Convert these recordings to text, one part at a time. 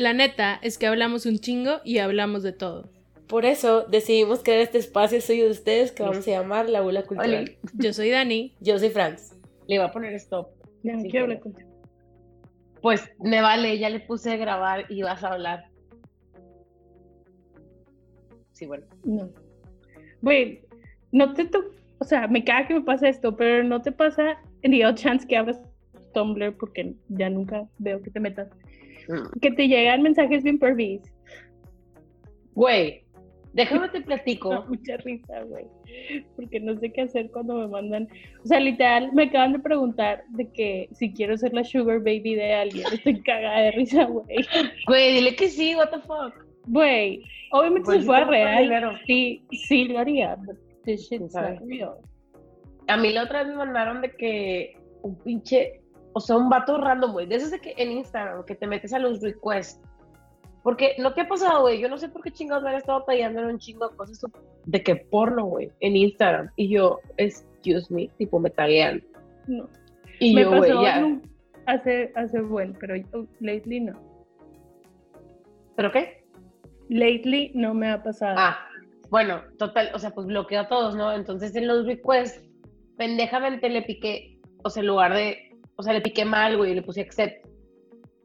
La neta es que hablamos un chingo y hablamos de todo. Por eso decidimos crear este espacio suyo de ustedes que vamos a llamar La Bula Cultural. Yo soy Dani. Yo soy Franz. Le iba a poner stop. Ya Sí, quiero pero- hablar contigo. Pues me vale, ya le puse a grabar y vas a hablar. Sí, bueno. No. Güey, no te to- o sea, me caga que me pasa esto, pero no te pasa ni odd chance que abras Tumblr porque ya nunca veo que te metas. Mm. Que te llegan mensajes bien pervis. Güey, déjame te Me da platico. mucha risa, güey. Porque no sé qué hacer cuando me mandan. O sea, literal, me acaban de preguntar de que si quiero ser la sugar baby de alguien. Estoy cagada de risa, güey. Güey, dile que sí, what the fuck. Güey, obviamente Pues si fuera yo tengo real, sí, sí lo haría. But this shit's not real. A mí la otra vez me mandaron de que un pinche, o sea, un vato random, güey. De esos de que en Instagram, que te metes a los requests. Porque no te ha pasado, güey. Yo no sé por qué chingados me han estado pidiendo un chingo de cosas de que porno, güey, en Instagram. Y yo, excuse me, tipo, me taguean. No. Y me yo, güey, ya. hace, hace buen, pero yo- lately no. ¿Pero qué? Lately no me ha pasado. Ah, bueno, total, o sea, pues bloqueo a todos, ¿no? Entonces en los requests, pendejamente le piqué, o sea, en lugar de, o sea, le piqué mal, güey, y le puse accept.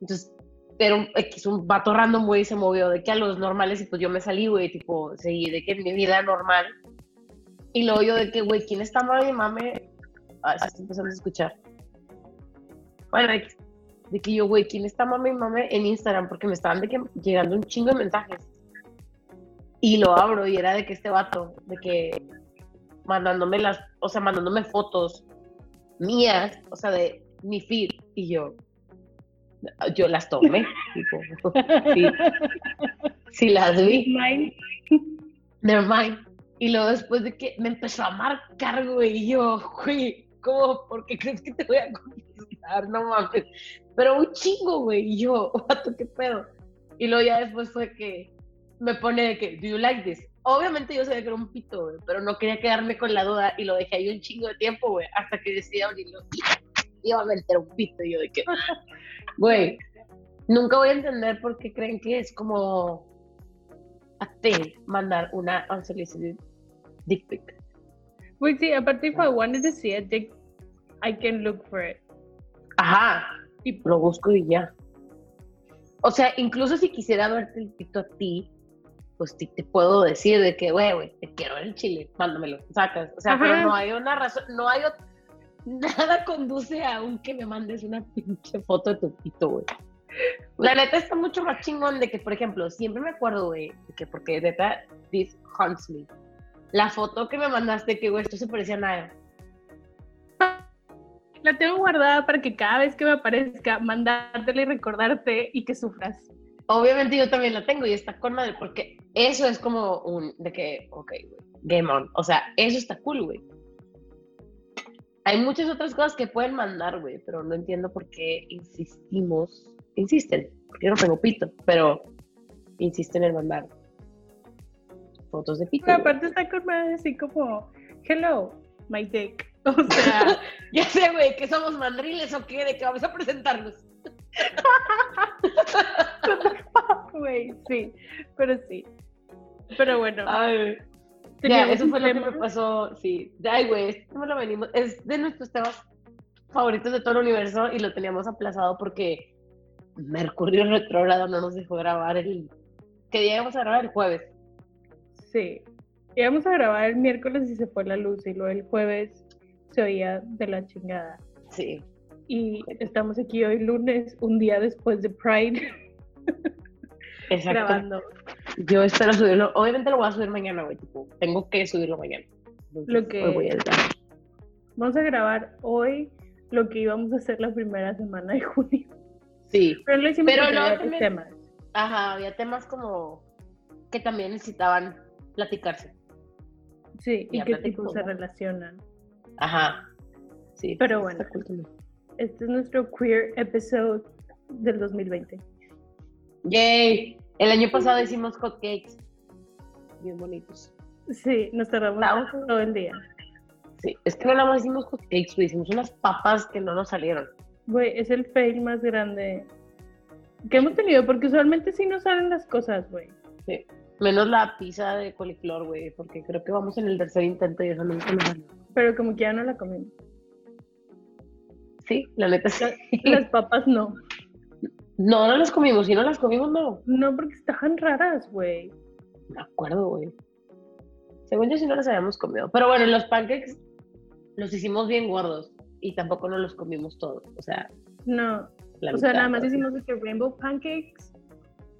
Entonces, era un, X, un vato random, güey, se movió de que a los normales y pues yo me salí, güey, tipo, seguí de que mi vida normal. Y luego yo de que, güey, ¿quién está mami mame? Ah, se está empezando a escuchar. Bueno, X, de que yo, güey, ¿quién está mame mame en Instagram? Porque me estaban de que llegando un chingo de mensajes. Y lo abro y era de que este vato, de que mandándome las, o sea, mandándome fotos mías, o sea, de mi feed. Y yo, yo las tomé, tipo, sí, sí las vi, never mind. Y luego después de que me empezó a marcar, güey, y yo, güey, ¿cómo? ¿Por qué crees que te voy a contestar? No mames. Pero un chingo, güey, y yo, vato, ¿qué pedo? Y luego ya después fue que me pone de que, ¿do you like this? Obviamente yo sabía que era un pito, güey, pero no quería quedarme con la duda y lo dejé ahí un chingo de tiempo, güey, hasta que decidí abrirlo. Iba a meter un pito y yo de que, güey, nunca voy a entender por qué creen que es como a thing mandar una unsolicited dick pic. Pues sí, aparte, if I wanted to see a dick, I can look for it. Ajá, y lo busco y ya. O sea, incluso si quisiera verte el pito a ti, pues te, te puedo decir de que, güey, güey, te quiero ver el chile, mándamelo, sacas. O sea, Ajá. pero no hay una razón, no hay ot- nada conduce a un que me mandes una pinche foto de tu pito, güey. La neta está mucho más chingón de que, por ejemplo, siempre me acuerdo, güey, de que porque neta, this haunts me. La foto que me mandaste, que, güey, esto se parecía a nada. La tengo guardada para que cada vez que me aparezca, mandártela y recordarte y que sufras. Obviamente yo también la tengo y está con madre, porque eso es como un, de que, ok, güey, game on. O sea, eso está cool, güey. Hay muchas otras cosas que pueden mandar, güey, pero no entiendo por qué insistimos, insisten, porque yo no tengo pito, pero insisten en mandar fotos de pito. Aparte está con madre así como, hello, my dick. O sea, Ya sé, güey, que somos mandriles o qué, de que vamos a presentarnos. güey, sí, pero sí. Pero bueno, Ay, eso fue lo que me pasó, sí. Ay, güey, este lo venimos, es de nuestros temas favoritos de todo el universo y lo teníamos aplazado porque Mercurio retrógrado no nos dejó grabar el... ¿Qué día íbamos a grabar? El jueves. Sí. Íbamos a grabar el miércoles y se fue la luz y luego el jueves se oía de la chingada. Sí. Y estamos aquí hoy lunes, un día después de Pride, Exacto. grabando Yo espero subirlo, obviamente lo voy a subir mañana, güey, tipo, tengo que subirlo mañana. Entonces, Lo que- voy a. Vamos a grabar hoy lo que íbamos a hacer la primera semana de junio. Sí. Pero lo hicimos Pero no, también- temas. Ajá, había temas como que también necesitaban platicarse. Sí, y Ya qué tipos se relacionan. Ajá. Sí. Pero bueno. Este es nuestro queer episode del 2020. Yay. El año pasado hicimos hotcakes. Bien bonitos. Sí, nos tardamos Estaba- todo el día. Sí, es que no nada más hicimos hotcakes, güey, hicimos unas papas que no nos salieron. Güey, es el fail más grande que hemos tenido, porque usualmente sí nos salen las cosas, güey. Sí. Menos la pizza de coliflor, güey, porque creo que vamos en el tercer intento y eso nunca nos salió. Pero como que ya no la comimos. Sí, la neta sí. Las papas no. No, no las comimos. Si no las comimos, no. No, porque estaban raras, güey. Me acuerdo, güey. Según yo, sí no las habíamos comido. Pero bueno, los pancakes los hicimos bien gordos y tampoco no los comimos todos. O sea, No. la O sea, nada más hicimos de que rainbow pancakes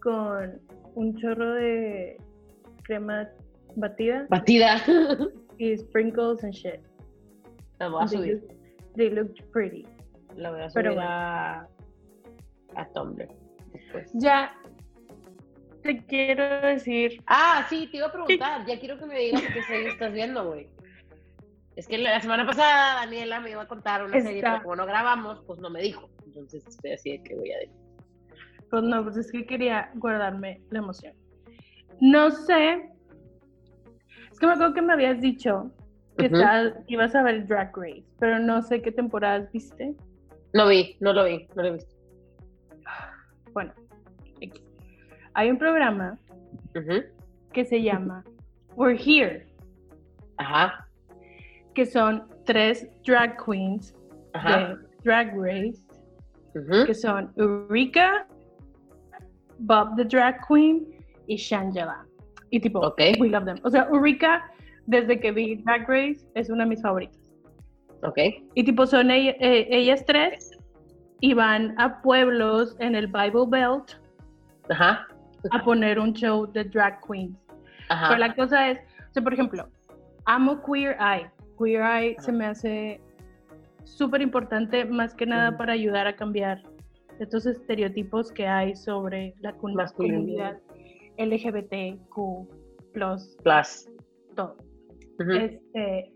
con un chorro de crema batida Batida. y sprinkles and shit. La voy a They, subir. look- they looked pretty. La voy a Pero subir bueno. a, a Tumblr. después. Ya te quiero decir, Ah, sí, te iba a preguntar. Ya quiero que me digas qué serie estás viendo, güey. Es que la semana pasada Daniela me iba a contar una serie, Está- pero como no grabamos, pues no me dijo. Entonces estoy así de que voy a decir. pues no, pues es que quería guardarme la emoción. No sé, es que me acuerdo que me habías dicho que Ujú. estabas- que ibas a ver Drag Race, pero no sé qué temporadas viste. No vi, no lo vi, no lo he visto. Bueno, hay un programa que se llama We're Here, Ajá, que son tres drag queens ajá. de Drag Race, que son Eureka, Bob the Drag Queen y Shangela. Y tipo, Ok. we love them. O sea, Eureka, desde que vi Drag Race, es una de mis favoritas. Ok, Y tipo, son eh, ellas tres y van a pueblos en el Bible Belt ajá, a poner un show de drag queens. ajá. Pero la cosa es, o sea, por ejemplo, amo Queer Eye. Queer Eye se me hace súper importante, más que nada para ayudar a cambiar estos estereotipos que hay sobre la Masculinidad. comunidad LGBTQ, plus, Plus. todo. Este,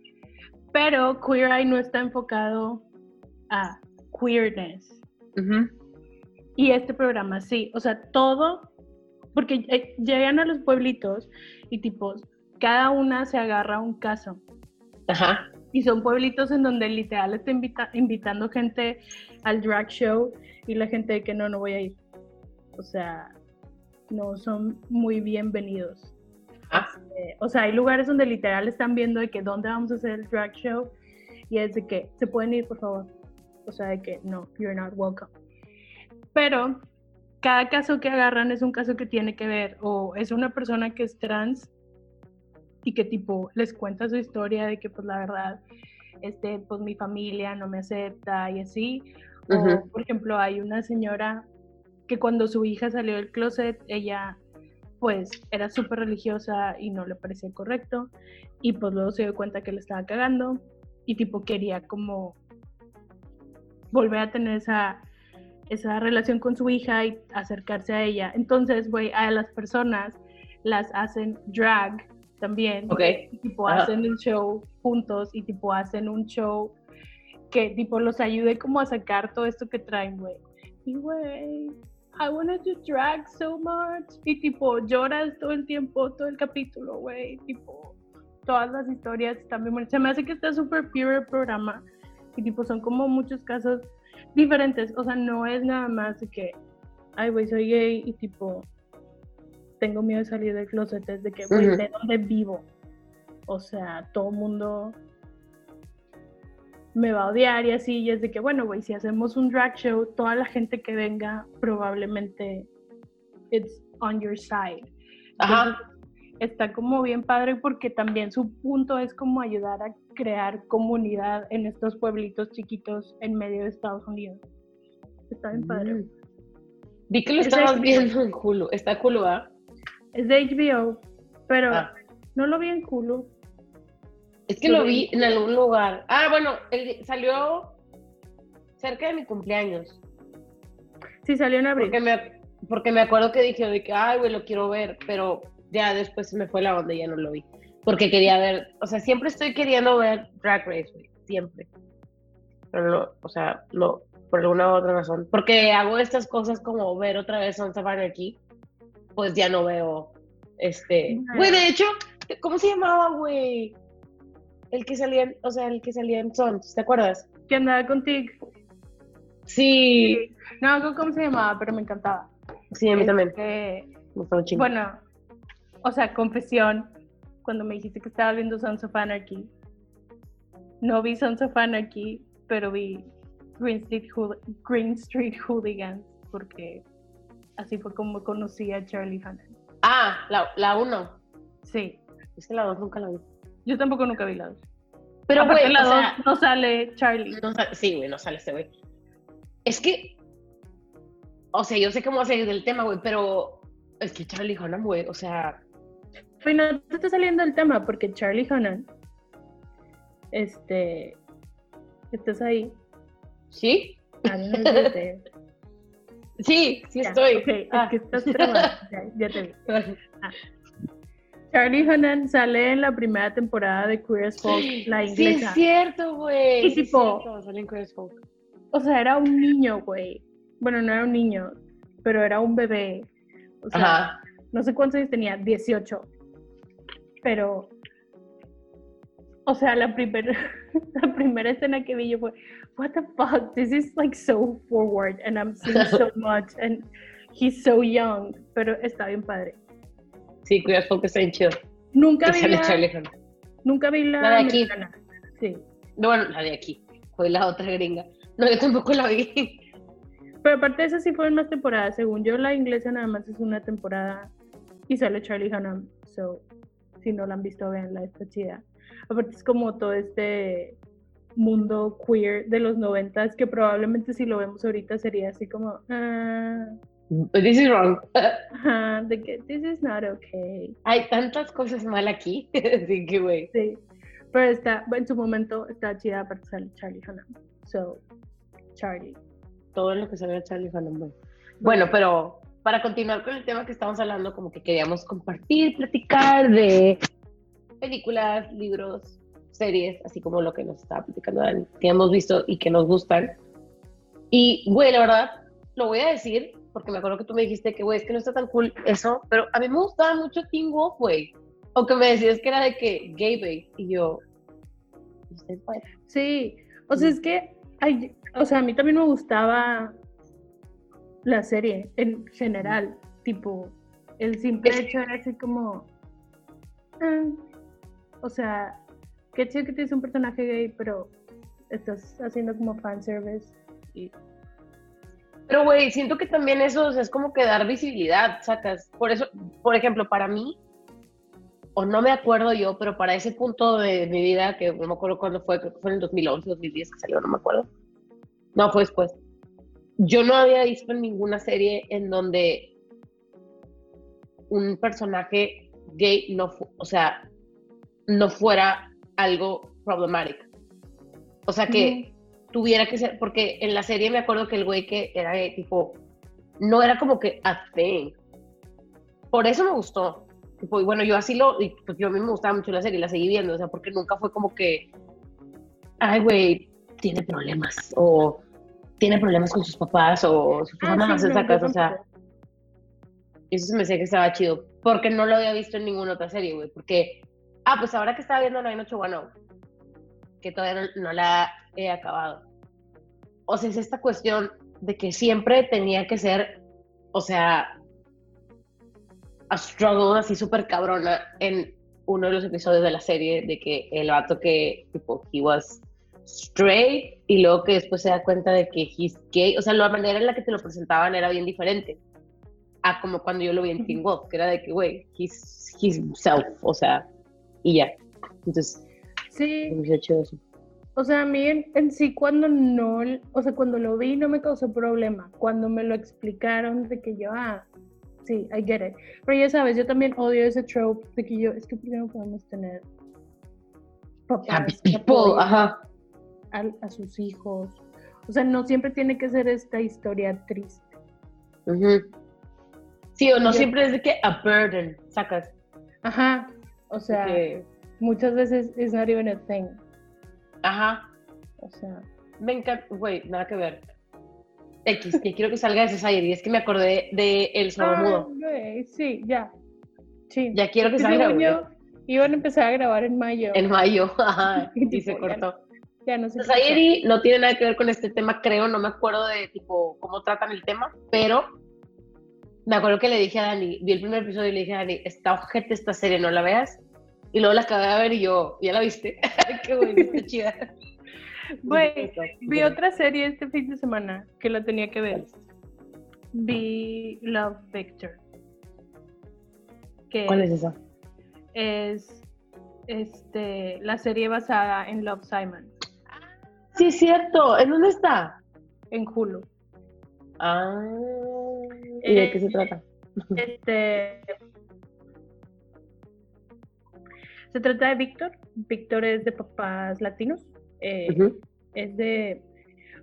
pero Queer Eye no está enfocado a queerness. Y este programa sí, o sea, todo, porque eh, llegan a los pueblitos y tipo, cada una se agarra a un caso. Ajá, Y son pueblitos en donde literal está invita- invitando gente al drag show y la gente de que no, no voy a ir. O sea, no son muy bienvenidos. ajá. Eh, o sea, hay lugares donde literal están viendo de que dónde vamos a hacer el drag show y es de que se pueden ir, por favor. O sea, de que no, you're not welcome. Pero cada caso que agarran es un caso que tiene que ver o es una persona que es trans y que tipo les cuenta su historia de que pues la verdad este pues mi familia no me acepta y así o por ejemplo hay una señora que cuando su hija salió del closet ella pues era súper religiosa y no le parecía correcto y pues luego se dio cuenta que le estaba cagando y tipo quería como volver a tener esa esa relación con su hija y acercarse a ella. Entonces, güey, a las personas las hacen drag también. Ok. Y, tipo, Ajá. hacen el show juntos y tipo hacen un show que tipo los ayude como a sacar todo esto que traen, güey. Y güey, I wanted to drag so much. Y tipo, lloras todo el tiempo, todo el capítulo, güey. Tipo, todas las historias bonitas. Se me hace que está súper pure el programa. Y tipo, son como muchos casos diferentes. O sea, no es nada más que, ay, güey, soy gay y tipo, tengo miedo de salir del closet. Es de que, güey. ¿de dónde vivo? O sea, todo el mundo me va a odiar y así. Y es de que, bueno, güey, si hacemos un drag show, toda la gente que venga probablemente it's on your side. Ajá. Está como bien padre porque también su punto es como ayudar a crear comunidad en estos pueblitos chiquitos en medio de Estados Unidos. Está bien padre. Mm. Vi que lo Es estabas viendo en Hulu. Está Hulu, ¿ah? Es de HBO, pero Ah. no lo vi en Hulu. Es que lo vi en algún lugar. Ah, bueno, el- salió cerca de mi cumpleaños. Sí, salió en abril. Porque me, porque me acuerdo que dije de que, ay, güey, lo quiero ver, pero ya después se me fue la onda y ya no lo vi. Porque quería ver, o sea, siempre estoy queriendo ver Drag Race, güey, siempre. Pero no, o sea, no, por alguna u otra razón. Porque hago estas cosas como ver otra vez Sons of Anarchy, pues ya no veo, este... Güey, de hecho, ¿cómo se llamaba, güey? El que salía, en- o sea, el que salía en Sons, ¿te acuerdas? Que andaba contigo. Sí, No, no cómo se llamaba, pero me encantaba. Sí, a mí también. Este, Me gustó un chingo. Bueno, o sea, confesión, cuando me dijiste que estaba viendo Sons of Anarchy, no vi Sons of Anarchy, pero vi Green Street, Hool- Green Street Hooligans, porque así fue como conocí a Charlie Hannan. Ah, la, la uno. Sí, Es que la dos nunca la vi. yo tampoco nunca vi la dos. Pero, Aparte, güey, la o dos sea, no sale Charlie. no sale- sí, güey, no sale ese güey. Es que, o sea, yo sé cómo seguir del tema, güey, pero es que Charlie Hunnam, güey, o sea, Pero no te está saliendo el tema, porque Charlie Hannan, este, estás ahí. ¿sí? Ah. Sí, sí Ya, estoy. ok, es Ah. que estás. Ya, ya te vi. Charlie Hunnam sale en la primera temporada de Queer as Folk, la Sí, inglesa. es cierto, güey. Y sí es tipo- cierto, sale en Queer as Folk. O sea, era un niño, güey. Bueno, no era un niño, pero era un bebé. O sea, Ajá. no sé cuántos años tenía, 18. Pero, o sea, la primera, la primera escena que vi yo fue, what the fuck, this is like so forward and I'm seeing so much and he's so young, pero está bien padre. Sí, Queer Folk está bien chido. Nunca vi la, nunca vi la, La de aquí. americana. Sí. No, bueno, la de aquí. Fue la otra gringa. No, yo tampoco la vi. Pero aparte de eso sí fueron más temporadas. Según yo, la inglesa nada más es una temporada y sale Charlie Hunnam. So, si no la han visto, veanla, está chida. Aparte es como todo este mundo queer de los noventas que probablemente si lo vemos ahorita sería así como, ah, This is wrong. ajá, de que this is not okay. Hay tantas cosas mal aquí. Así que, güey. Sí. Pero está, en su momento está chida, aparte sale Charlie Hunnam. So, Charlie. Todo lo que sale de Charlie Hunnam, güey. Bueno, pero para continuar con el tema que estamos hablando, como que queríamos compartir, platicar de películas, libros, series, así como lo que nos estaba platicando que hemos visto y que nos gustan. Y, güey, la verdad, lo voy a decir, porque me acuerdo que tú me dijiste que, güey, es que no está tan cool eso, pero a mí me gustaba mucho Teen Wolf, güey. O que me decías que era de que gay y yo, "Usted, pues". Sí, o sea, es que, ay, o sea, a mí también me gustaba la serie en general, tipo, el simple Es- hecho era así como, ah, o sea, qué chido que tienes un personaje gay, pero estás haciendo como fanservice y Pero, güey, siento que también eso o sea, es como que dar visibilidad, sacas. Por eso, por ejemplo, para mí, o no me acuerdo yo, pero para ese punto de mi vida, que no me acuerdo cuándo fue, creo que fue en el 2011, 2010 que salió, no me acuerdo. No, fue después. Yo no había visto en ninguna serie en donde un personaje gay no, o sea, no fuera algo problemático. O sea, que tuviera que ser, porque en la serie me acuerdo que el güey que era gay, tipo, no era como que a thing. Por eso me gustó. Tipo, y bueno, yo así lo, y pues yo a mí me gustaba mucho la serie, la seguí viendo, o sea, porque nunca fue como que, ay, güey, tiene problemas, o tiene problemas con sus papás, o sus Ah, mamás sí, no, sacas, yo o sea, eso se me decía que estaba chido, porque no lo había visto en ninguna otra serie, güey, porque, ah, pues ahora que estaba viendo 981, que todavía no, no la he acabado. O sea, es esta cuestión de que siempre tenía que ser, o sea, a struggle así súper cabrona en uno de los episodios de la serie, de que el vato que, tipo, he was straight, y luego que después se da cuenta de que he's gay, o sea, la manera en la que te lo presentaban era bien diferente a como cuando yo lo vi en Teen Wolf, que era de que, güey, he's, he's himself, o sea, y ya. Entonces, Sí, eso. o sea, a mí en, en sí cuando no, o sea, cuando lo vi no me causó problema, cuando me lo explicaron de que yo, ah, sí, I get it. Pero ya sabes, yo también odio ese trope de que yo, es que ¿por qué no podemos tener papás Happy people, apoyen ajá. A, a sus hijos? O sea, no siempre tiene que ser esta historia triste. Ujú. Sí, o no Yo- siempre es de que a burden, sacas. Ajá, o sea, muchas veces it's not even a thing. ajá. O sea, Me encanta, güey, nada que ver. X, que quiero que salga de Society, es que me acordé de El Sordomudo. ah, sí, ya. Sí. Ya quiero que salga, yo, iban a empezar a grabar en mayo. En mayo, ajá, Y y se cortó. No sé. Society no tiene nada que ver con este tema, creo, no me acuerdo de tipo cómo tratan el tema, pero me acuerdo que le dije a Dani, vi el primer episodio y le dije a Dani, está ojete esta serie, no la veas. Y luego la acabé de ver y yo, ¿ya la viste? Qué bueno, está chida. Güey, vi otra serie este fin de semana que la tenía que ver. Vi Love Victor. Que ¿Cuál es esa? es este, la serie basada en Love Simon, Sí, es cierto. ¿En dónde está? en Hulu. Ah, ¿y de qué se Eh, trata? Este. Se trata de Víctor. Víctor es de papás latinos. eh. Es de.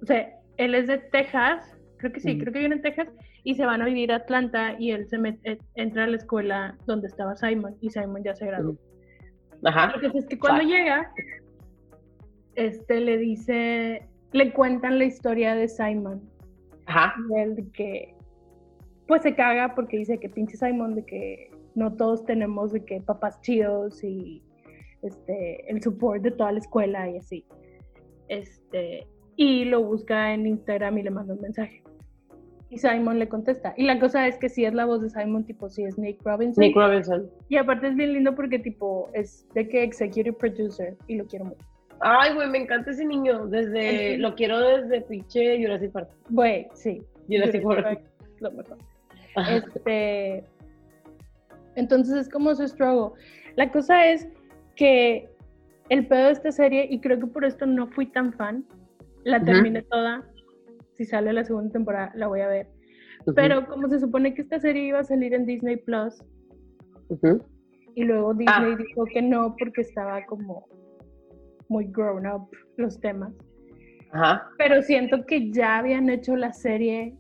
O sea, él es de Texas. Creo que sí, Ujú. creo que viene en Texas. Y se van a vivir a Atlanta. Y él se met- eh, entra a la escuela donde estaba Simon. Y Simon ya se graduó. Ajá. Lo que es que cuando llega, este le dice. Le cuentan la historia de Simon. Ajá. Que pues se caga porque dice que pinche Simon de que no todos tenemos de que papás chidos y este el support de toda la escuela y así. Este y lo busca en Instagram y le manda un mensaje. Y Simon le contesta. Y la cosa es que sí es la voz de Simon, tipo, sí es Nick Robinson. Nick Robinson. Y aparte es bien lindo porque, tipo, es de que executive producer y lo quiero mucho. Ay, güey, me encanta ese niño. Desde, lo quiero desde pinche Jurassic Park. Güey, sí. Jurassic Jurassic Park. Park, lo mejor. Este, entonces es como su struggle. La cosa es que el pedo de esta serie, y creo que por esto no fui tan fan, la terminé toda. Si sale la segunda temporada, la voy a ver. Pero como se supone que esta serie iba a salir en Disney Plus, y luego Disney Ah. dijo que no porque estaba como muy grown up los temas. Ajá. Pero siento que ya habían hecho la serie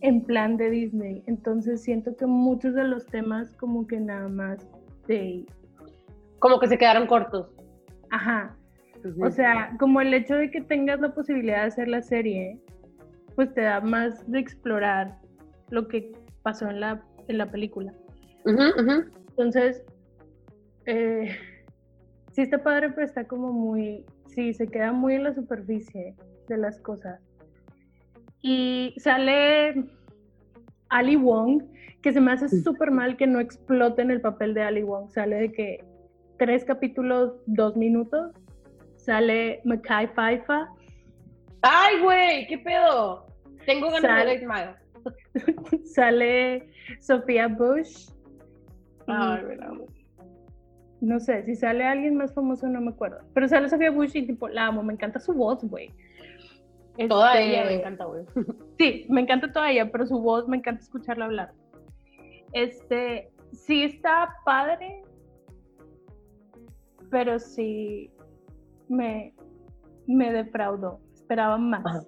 en plan de Disney. Entonces siento que muchos de los temas como que nada más de... Como que se quedaron cortos. Ajá. O sea, como el hecho de que tengas la posibilidad de hacer la serie, pues te da más de explorar lo que pasó en la, en la película. Entonces, eh, sí está padre, pero está como muy, sí, se queda muy en la superficie de las cosas. Y sale Ali Wong, que se me hace súper mal que no explote en el papel de Ali Wong. Sale de que tres capítulos, dos minutos. Sale Mackay Pfeiffer, Ay, güey, ¿qué pedo? Tengo ganas Sal- de ver sale Sophia Bush. y- Ay, me la amo. No sé, si sale alguien más famoso no me acuerdo. Pero sale Sofía Bush y tipo, la amo, me encanta su voz, güey. Toda Este, ella me encanta, güey. Sí, me encanta toda ella, pero su voz me encanta escucharla hablar. Este, sí está padre, pero sí me, me defraudó. Esperaba más.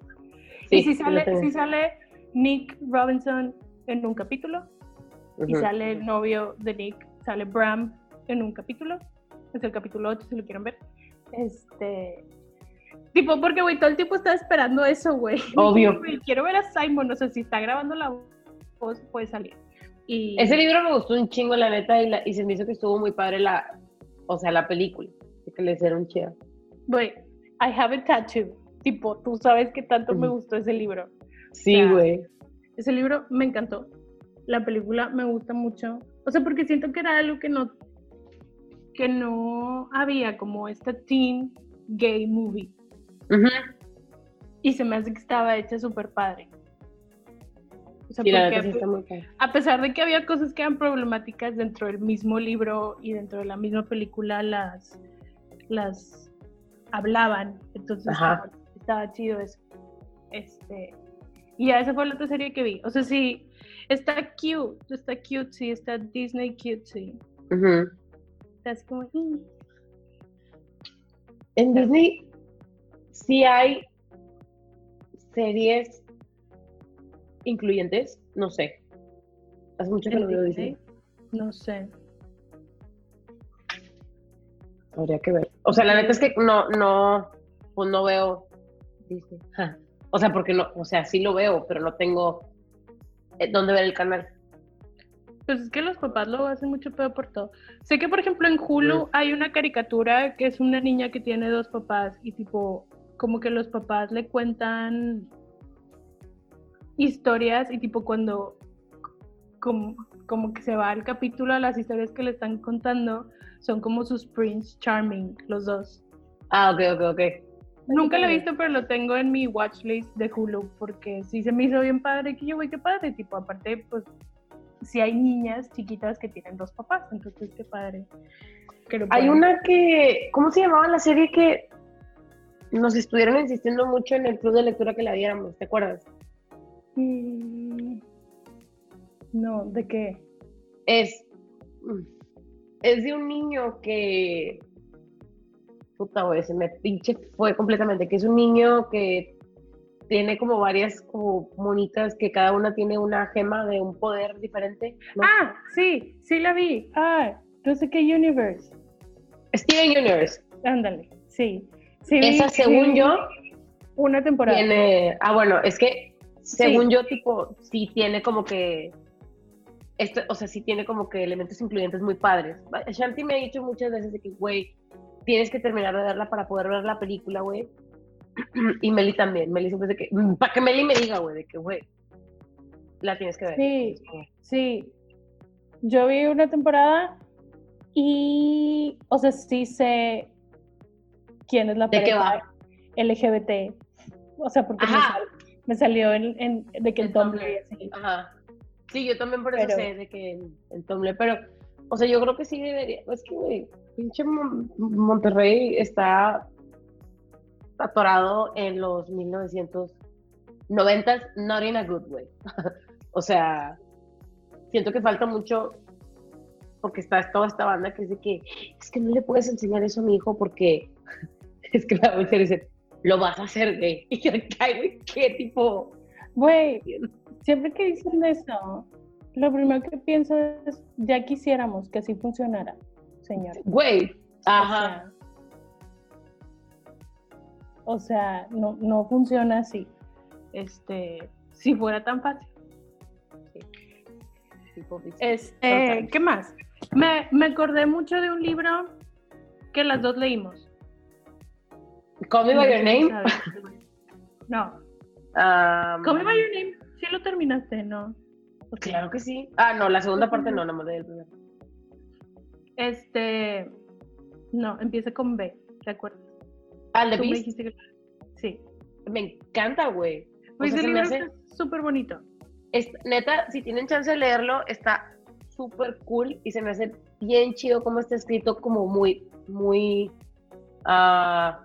Y si sale, si sale Nick Robinson en un capítulo, y sale el novio de Nick, sale Bram en un capítulo, es el capítulo 8 si lo quieren ver. Este, tipo, porque güey, todo el tiempo estaba esperando eso, güey. Obvio. Güey, Quiero ver a Simon, no sé si está grabando la voz, puede salir. Y Ese libro me gustó un chingo, la neta, y, la- y se me hizo que estuvo muy padre la, o sea, la película. Que le hicieron chida. güey, I have a tattoo. Tipo, tú sabes que tanto me gustó ese libro. Sí, sea, güey. Ese libro me encantó. La película me gusta mucho. O sea, porque siento que era algo que no que no había como esta teen gay movie. Y se me hace que estaba hecha súper padre. O sea, Sí, porque neta sí está muy padre. a pesar de que había cosas que eran problemáticas dentro del mismo libro y dentro de la misma película, las, las hablaban. Entonces estaba, estaba chido eso. Este, y ya esa fue la otra serie que vi. O sea, sí, está cute, está cute, sí, está Disney cute, sí. En Disney sí hay series incluyentes, no sé. Hace mucho que ¿En no veo Disney? No sé. Habría que ver. O sea, la neta es que no, no, pues no veo Disney. Ja. O sea, porque no, o sea, sí lo veo, pero no tengo eh, dónde ver el canal. Pues es que los papás lo hacen mucho peor por todo. Sé que, por ejemplo, en Hulu hay una caricatura que es una niña que tiene dos papás y tipo, como que los papás le cuentan historias y tipo cuando como, como que se va el capítulo a las historias que le están contando, son como sus Prince Charming, los dos. Ah, ok, ok, ok. Nunca lo he visto, pero lo tengo en mi watchlist de Hulu, porque sí se me hizo bien padre, que yo, güey, qué padre, tipo, aparte, pues, si hay niñas chiquitas que tienen dos papás, entonces qué padre. que lo Hay una que, ¿cómo se llamaba la serie que nos estuvieron insistiendo mucho en el club de lectura que la viéramos? ¿Te acuerdas? Mm, No, ¿de qué? Es, es de un niño que, puta, güey, se me pinche fue completamente, que es un niño que tiene como varias como monitas que cada una tiene una gema de un poder diferente. ¿no? Ah, sí, sí la vi. Ah, no sé qué Universe. Steven Universe. Ándale, sí. Esa, según vi yo, Una temporada. Tiene, ah, bueno, es que según Sí. yo, tipo, sí tiene como que, esto, o sea, sí tiene como que elementos incluyentes muy padres. Shanti me ha dicho muchas veces de que, güey, tienes que terminar de verla para poder ver la película, güey. Y Meli también. Meli siempre es de que, para que Meli me diga, güey, de que, güey, la tienes que ver. Sí. Sí, yo vi una temporada y, o sea, sí sé quién es la ¿De qué pareja LGBT. O sea, porque me, sal- me salió en, en- de que Tumblr Tumblr. así. Ajá. Sí, yo también por eso Pero- sé de que en Tumblr, pero, o sea, yo creo que sí debería, es que, güey, pinche Mon- Monterrey está atorado en los 1990s, not in a good way. o sea, siento que falta mucho, porque está toda esta banda que dice que, es que no le puedes enseñar eso a mi hijo porque, es que la mujer dice, lo vas a hacer gay. Y yo, güey, qué tipo... Güey, siempre que dicen eso, lo primero que pienso es, ya quisiéramos que así funcionara, señor. Güey, O ajá. sea, o sea, no, no funciona así. Este, si fuera tan fácil. Este. ¿qué más? Me, me acordé mucho de un libro que las dos leímos. Call Me By Your Name. No. Um, Call Me By Your Name, sí lo terminaste, ¿no? Claro que sí. Ah, no, la segunda parte no, nada más del primero. Este, no, empieza con B, ¿te acuerdas? Ah, me Beast. dijiste que... Sí. Me encanta, güey. O Pues sea, el se me libro hace- está súper bonito. es- neta, si tienen chance de leerlo, está súper cool y se me hace bien chido cómo está escrito, como muy, muy. ah,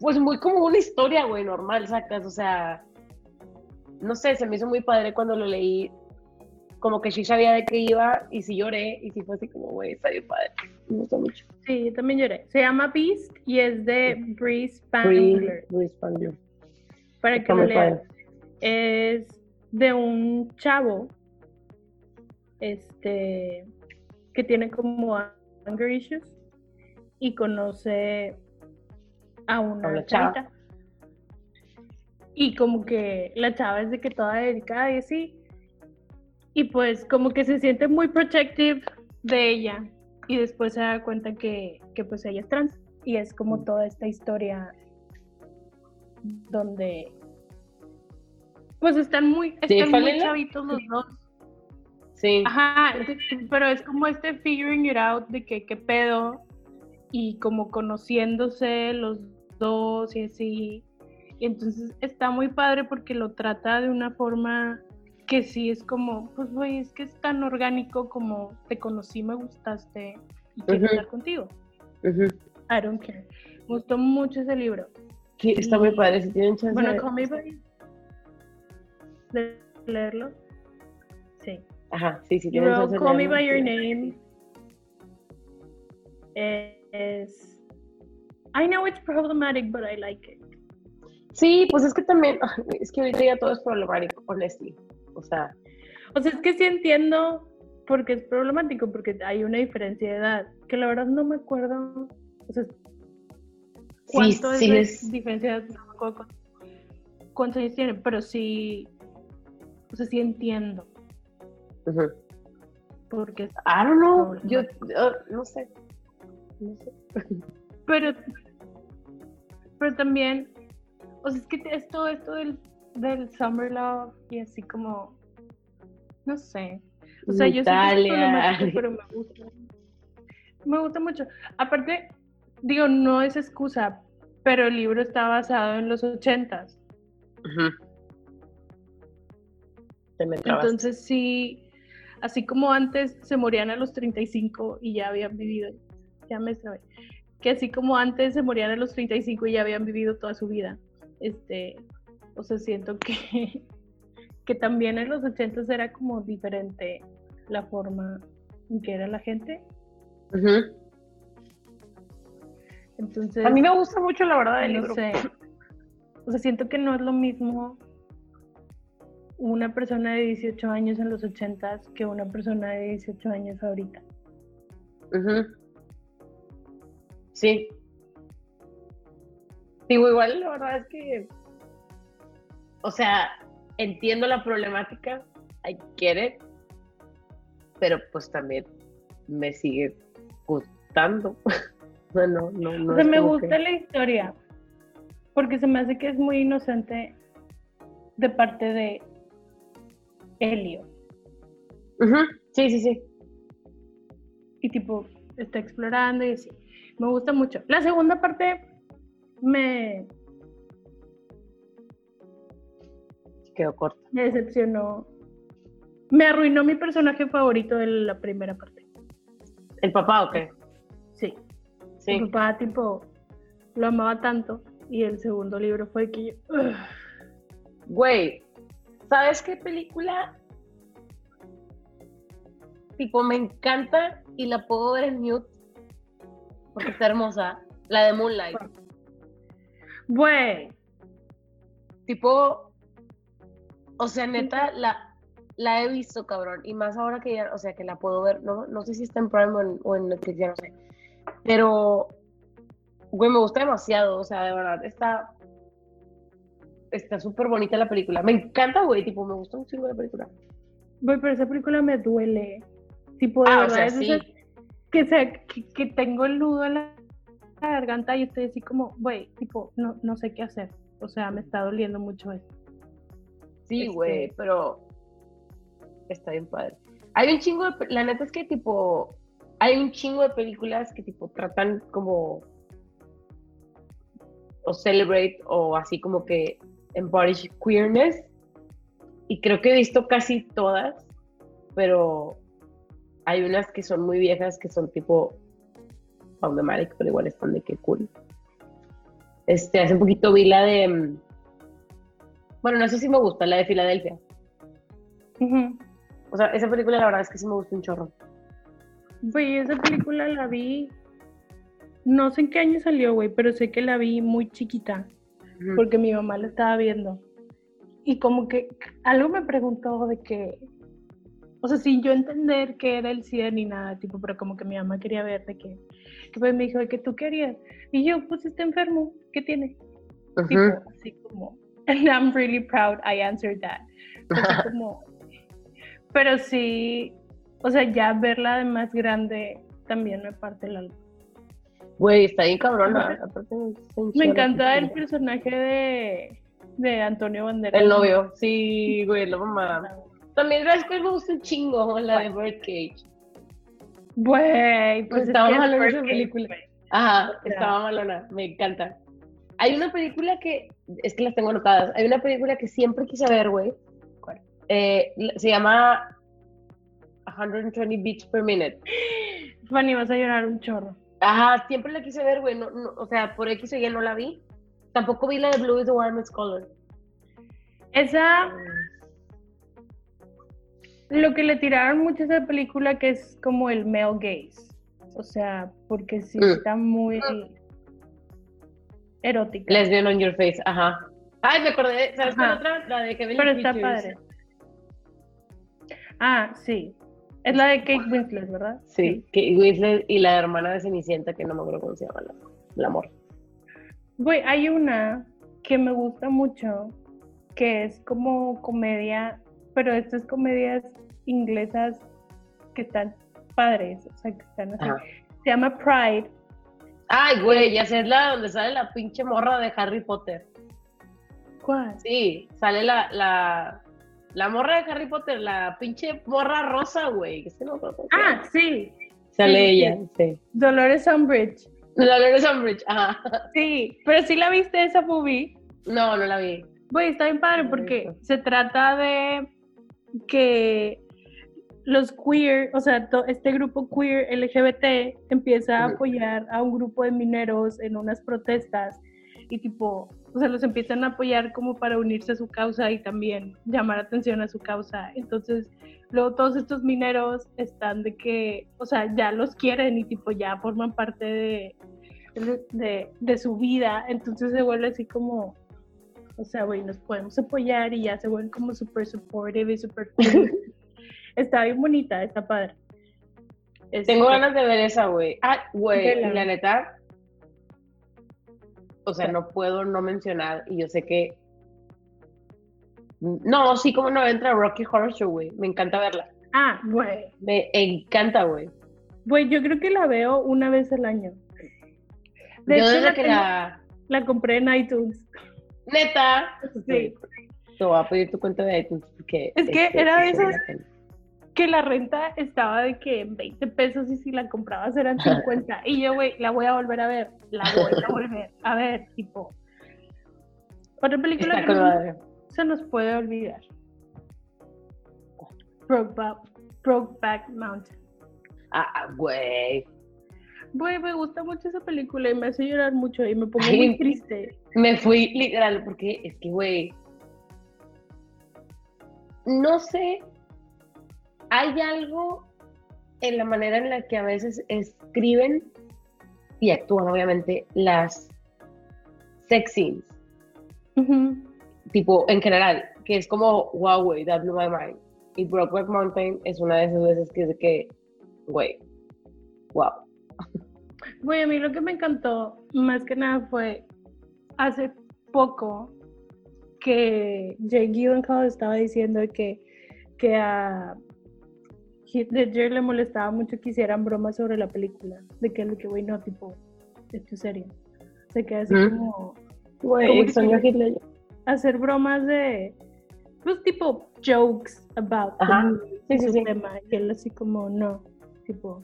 pues muy como una historia, güey, normal, sacas. O sea, no sé, se me hizo muy padre cuando lo leí. Como que sí sabía de qué iba y sí lloré y sí fue así como, güey, está bien padre. Me gustó mucho. Sí, yo también lloré. Se llama Beast y es de Breeze Bree- Spangler. Bree Spangler. Para Está que lo leas. es de un chavo este que tiene como anger issues y conoce a una una chava. chavita y como que la chava es de que toda dedicada y así y pues como que se siente muy protective de ella y después se da cuenta que, que pues ella es trans y es como toda esta historia donde pues están muy, están muy chavitos los dos. Sí. Ajá, pero es como este figuring it out de que qué pedo y como conociéndose los dos y así. Y entonces está muy padre porque lo trata de una forma que sí es como, pues güey, es que es tan orgánico como te conocí, me gustaste y quiero Ujú. estar contigo. Ujú. I don't care. Me gustó mucho ese libro. Sí, está muy padre. Si tienen chance Bueno, de- Call Me By- de leerlo. Sí. Ajá, sí, sí tienen chance Call Me By Your. Name es... I know it's problematic, but I like it. Sí, pues es que también, es que ahorita ya todo es problemático, honestly. O sea, O sea, es que sí entiendo porque es problemático, porque hay una diferencia de edad, que la verdad no me acuerdo, o sea, sí, cuánto sí es es, la diferencia de edad, no me acuerdo cu- cuántos años tiene, pero sí, o sea, sí entiendo, porque es I don't know, yo, ah, no sé, no sé. Pero, pero también, o sea, es que es todo esto del, del Summer Love y así como no sé. O sea, yo sé que es Italia. pero me gusta. Me gusta mucho. Aparte, digo, no es excusa, pero el libro está basado en los ochentas. Entonces sí, así como antes se morían a los 35 y ya habían vivido, ya me sabe, que así como antes se morían a los 35 y ya habían vivido toda su vida, este, o sea, siento que, que también en los 80 era como diferente la forma en que era la gente. Ujú. Entonces, A mí me gusta mucho la verdad el no libro. sé, o sea, siento que no es lo mismo una persona de 18 años en los 80 que una persona de 18 años ahorita. Ujú. Sí. Digo, igual la verdad es que, o sea, entiendo la problemática, I get it, pero pues también me sigue gustando. No, no. O sea, me gusta que- la historia porque se me hace que es muy inocente de parte de Helio Ujú, Sí, sí, sí. y tipo está explorando y así. Me gusta mucho. La segunda parte me, Quedó corto. me decepcionó. Me arruinó mi personaje favorito de la primera parte. ¿El papá o qué? Sí. Sí. Mi papá tipo lo amaba tanto y el segundo libro fue que yo, ugh, Güey, ¿sabes qué película? Tipo, me encanta y la puedo ver en mute porque está hermosa. La de Moonlight. güey, Tipo, o sea, neta, la, la he visto, cabrón. Y más ahora que ya, o sea, que la puedo ver. No, no sé si está en Prime o en, o en Netflix, ya no sé. Pero, güey, me gusta demasiado. O sea, de verdad, está. Está súper bonita la película. Me encanta, güey. Tipo, me gusta un chingo la película. güey, pero esa película me duele. Tipo, de Ah, o verdad, sea, es sí. que, se, que, que tengo el nudo en la la garganta y estoy así como, güey, tipo, no, no sé qué hacer. O sea, me está doliendo mucho esto. Sí, Este- güey, pero está bien padre. Hay un chingo de, la neta es que tipo, hay un chingo de películas que tipo tratan como o celebrate o así como que embody queerness y creo que he visto casi todas, pero hay unas que son muy viejas que son tipo problematic, pero igual están de que cool. Este, hace un poquito vi la de mm, bueno, no sé si me gusta, la de Filadelfia. Ujú. O sea, esa película la verdad es que sí me gusta un chorro. Güey, esa película la vi, no sé en qué año salió, güey, pero sé que la vi muy chiquita. porque mi mamá la estaba viendo. Y como que algo me preguntó de que, o sea, sin yo entender que era el SIDA ni nada, tipo, pero como que mi mamá quería ver de que, que pues me dijo de que tú querías. Y yo, pues está enfermo, ¿qué tiene? Ujú. Tipo, así como, and I'm really proud I answered that. Como, pero sí, o sea, ya verla de más grande también me parte el alma. Güey, está bien cabrona. Me encanta el personaje de, de Antonio Banderas. El novio, sí, güey, la mamá. También que me gusta un chingo la de Birdcage. Güey, pues es Estábamos que es hablando de esa película. Ajá, estaba malona, me encanta. Hay una película que, es que las tengo anotadas, hay una película que siempre quise ver, güey. Eh, se llama 120 Beats per Minute. Fanny, vas a llorar un chorro. Ajá, siempre la quise ver, güey. No, no, o sea, por X o Y no la vi. Tampoco vi la de Blue is the Warmest Color. Esa, lo que le tiraron mucho a esa película que es como el male gaze. O sea, porque sí Mm. está muy erótica. Lesbian on your face, ajá. Ay, me acordé, ¿sabes cuál otra? La de Kevin Pero está Features. padre. Ah, sí. Es la de Kate Winslet, ¿verdad? Sí, que Winslet y la hermana de Cenicienta, que no me acuerdo cómo se llama, la, la amor. Güey, hay una que me gusta mucho, que es como comedia, pero estas comedias inglesas que están padres, o sea, que están así. Ajá. Se llama Pride. Ay, güey, ya sé, es la donde sale la pinche morra de Harry Potter. ¿Cuál? Sí, sale la, la, La morra de Harry Potter, la pinche morra rosa, güey. que se se Ah, sí. Sale sí, ella, sí. Dolores Umbridge. Dolores Umbridge, ajá. Sí, pero sí la viste esa movie. No, no la vi. Güey, está bien padre No, porque se trata de que los queer, o sea, to- este grupo queer LGBT empieza a apoyar a un grupo de mineros en unas protestas y tipo, o sea, los empiezan a apoyar como para unirse a su causa y también llamar atención a su causa. Entonces, luego todos estos mineros están de que, o sea, ya los quieren y tipo ya forman parte de, de, de su vida. Entonces se vuelve así como, o sea, güey, nos podemos apoyar y ya se vuelven como súper supportive y súper cool. Está bien bonita, está padre. Tengo ganas de ver esa, güey. Ah, güey, la neta. O sea, no puedo no mencionar, y yo sé que. No, sí, como no entra Rocky Horror Show, güey. Me encanta verla. Ah, güey. Me encanta, güey. Güey, yo creo que la veo una vez al año. De Yo hecho, desde la, que tengo- la. la compré en iTunes. Neta. Sí. Te voy a pedir tu cuenta de iTunes porque. Es que este, era de esas-. Que la renta estaba de que en 20 pesos y si la comprabas eran 50. y yo, güey, la voy a volver a ver. La voy a volver a ver, tipo. Otra película Está que con no madre. se nos puede olvidar. Brokeback, Brokeback Mountain. Ah, güey. Güey, me gusta mucho esa película y me hace llorar mucho y me pongo Ay, muy triste. Me fui literal, porque es que, güey. No sé. Hay algo en la manera en la que a veces escriben y actúan, obviamente, las sex scenes. Tipo, en general, que es como, wow, güey, that blew my mind. Y Brokeback Mountain es una de esas veces que es que, güey, wow. Güey, a mí lo que me encantó más que nada fue hace poco que Jake Gyllenhaal estaba diciendo que, que a Heath Ledger le molestaba mucho que hicieran bromas sobre la película. De que, de que güey, no, tipo, esto es serio. Se queda así como Güey, soñó Hitler. hacer bromas de, pues tipo, jokes about the Ajá. movie Sí, y sí, sí. tema. Que él así como, no, tipo,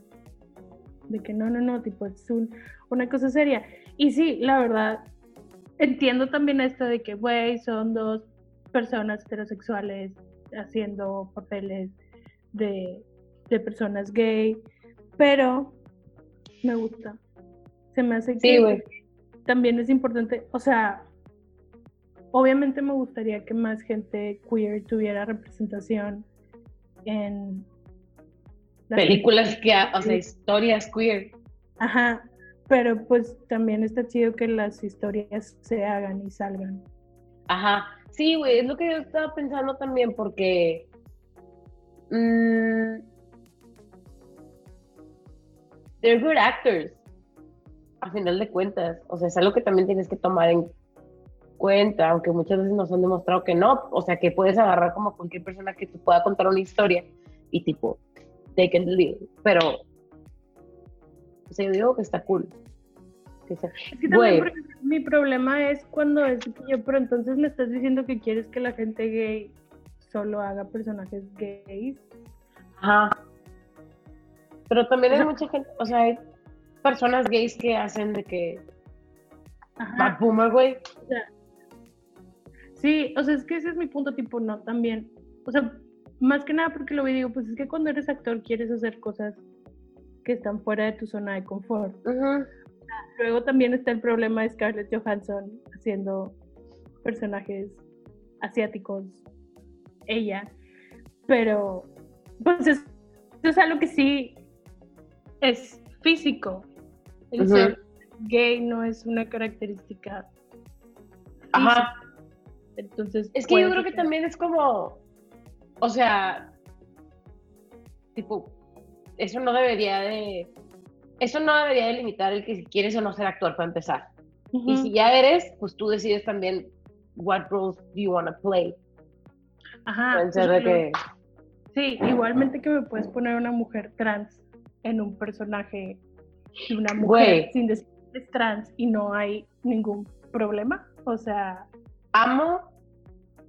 de que no, no, no, tipo, es un- una cosa seria. Y sí, la verdad, entiendo también esto de que, güey, son dos personas heterosexuales haciendo papeles de, de personas gay, pero me gusta. Se me hace Sí, que también es importante, o sea, obviamente me gustaría que más gente queer tuviera representación en las Películas que, o sea, historias queer. Ajá, pero pues también está chido que las historias se hagan y salgan. Ajá, sí, güey, es lo que yo estaba pensando también porque mm, they're good actors, a final de cuentas, o sea, es algo que también tienes que tomar en cuenta, aunque muchas veces nos han demostrado que no, o sea, que puedes agarrar como cualquier persona que te pueda contar una historia y tipo, take it lead, pero, o sea, yo digo que está cool. Que sea- Es que también, Güey. mi problema es cuando es que yo, pero entonces me estás diciendo que quieres que la gente gay solo haga personajes gays. Ajá. Pero también hay mucha gente, o sea, hay personas gays que hacen de que Ajá. bad boomer, güey. O sea, sí, o sea, es que ese es mi punto, tipo, no, también. O sea, más que nada porque lo veo digo, pues es que cuando eres actor quieres hacer cosas que están fuera de tu zona de confort. Luego también está el problema de Scarlett Johansson haciendo personajes asiáticos, ella, pero pues es, es algo que sí es físico. El ser gay no es una característica. Ajá. física. Entonces. Es que yo creo que sea- también es como, o sea, tipo, eso no debería de, eso no debería de limitar el que si quieres o no ser actor para empezar. Y si ya eres, pues tú decides también what roles do you want to play. Ajá, de que, Sí, igualmente que me puedes poner una mujer trans en un personaje de una mujer sin decir es trans y no hay ningún problema. O sea, amo,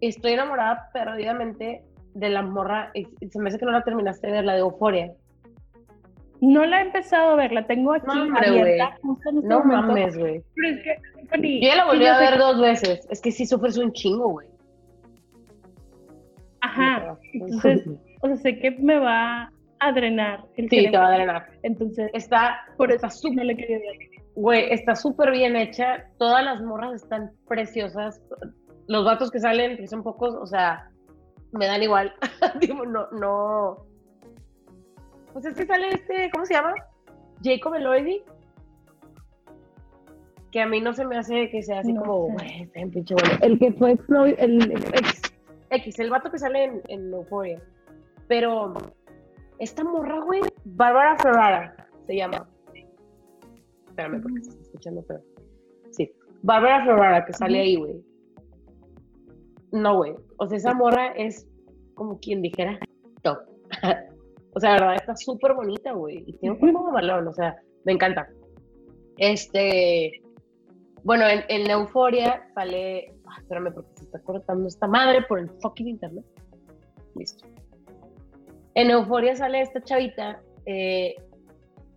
estoy enamorada perdidamente de la morra, se me hace que no la terminaste de ver, la de Euforia. No la he empezado a ver, la tengo aquí No, hombre, abierta justo en este No momento. mames, güey. Pero es que, Yo ya la volví a ver dos veces. Es que sí sufres un chingo, güey. Ajá, entonces, o sea, sé que me va a drenar el Sí, te va a drenar. Entonces, Está, por eso súper no le quería. Güey, está súper bien hecha. Todas las morras están preciosas. Los vatos que salen, que son pocos, o sea, me dan igual. Digo, no, no. Pues es que sale este, ¿cómo se llama? Jacob Elordi. Que a mí no se me hace que sea así No como, güey, está pinche bueno. El que fue el, el ex, X, el vato que sale en, en Euphoria. Pero esta morra, güey, Bárbara Ferrara se llama. Espérame, porque se está escuchando, pero. Sí. Bárbara Ferrara, que sale ahí, güey. No, güey. O sea, esa morra es como quien dijera top. o sea, la verdad, está súper bonita, güey. Y tiene un cuerpo de balón, o sea, me encanta. Este. Bueno, en, en Euforia sale. ah, espérame, porque se está cortando esta madre por el fucking internet. Listo. En Euforia sale esta chavita eh,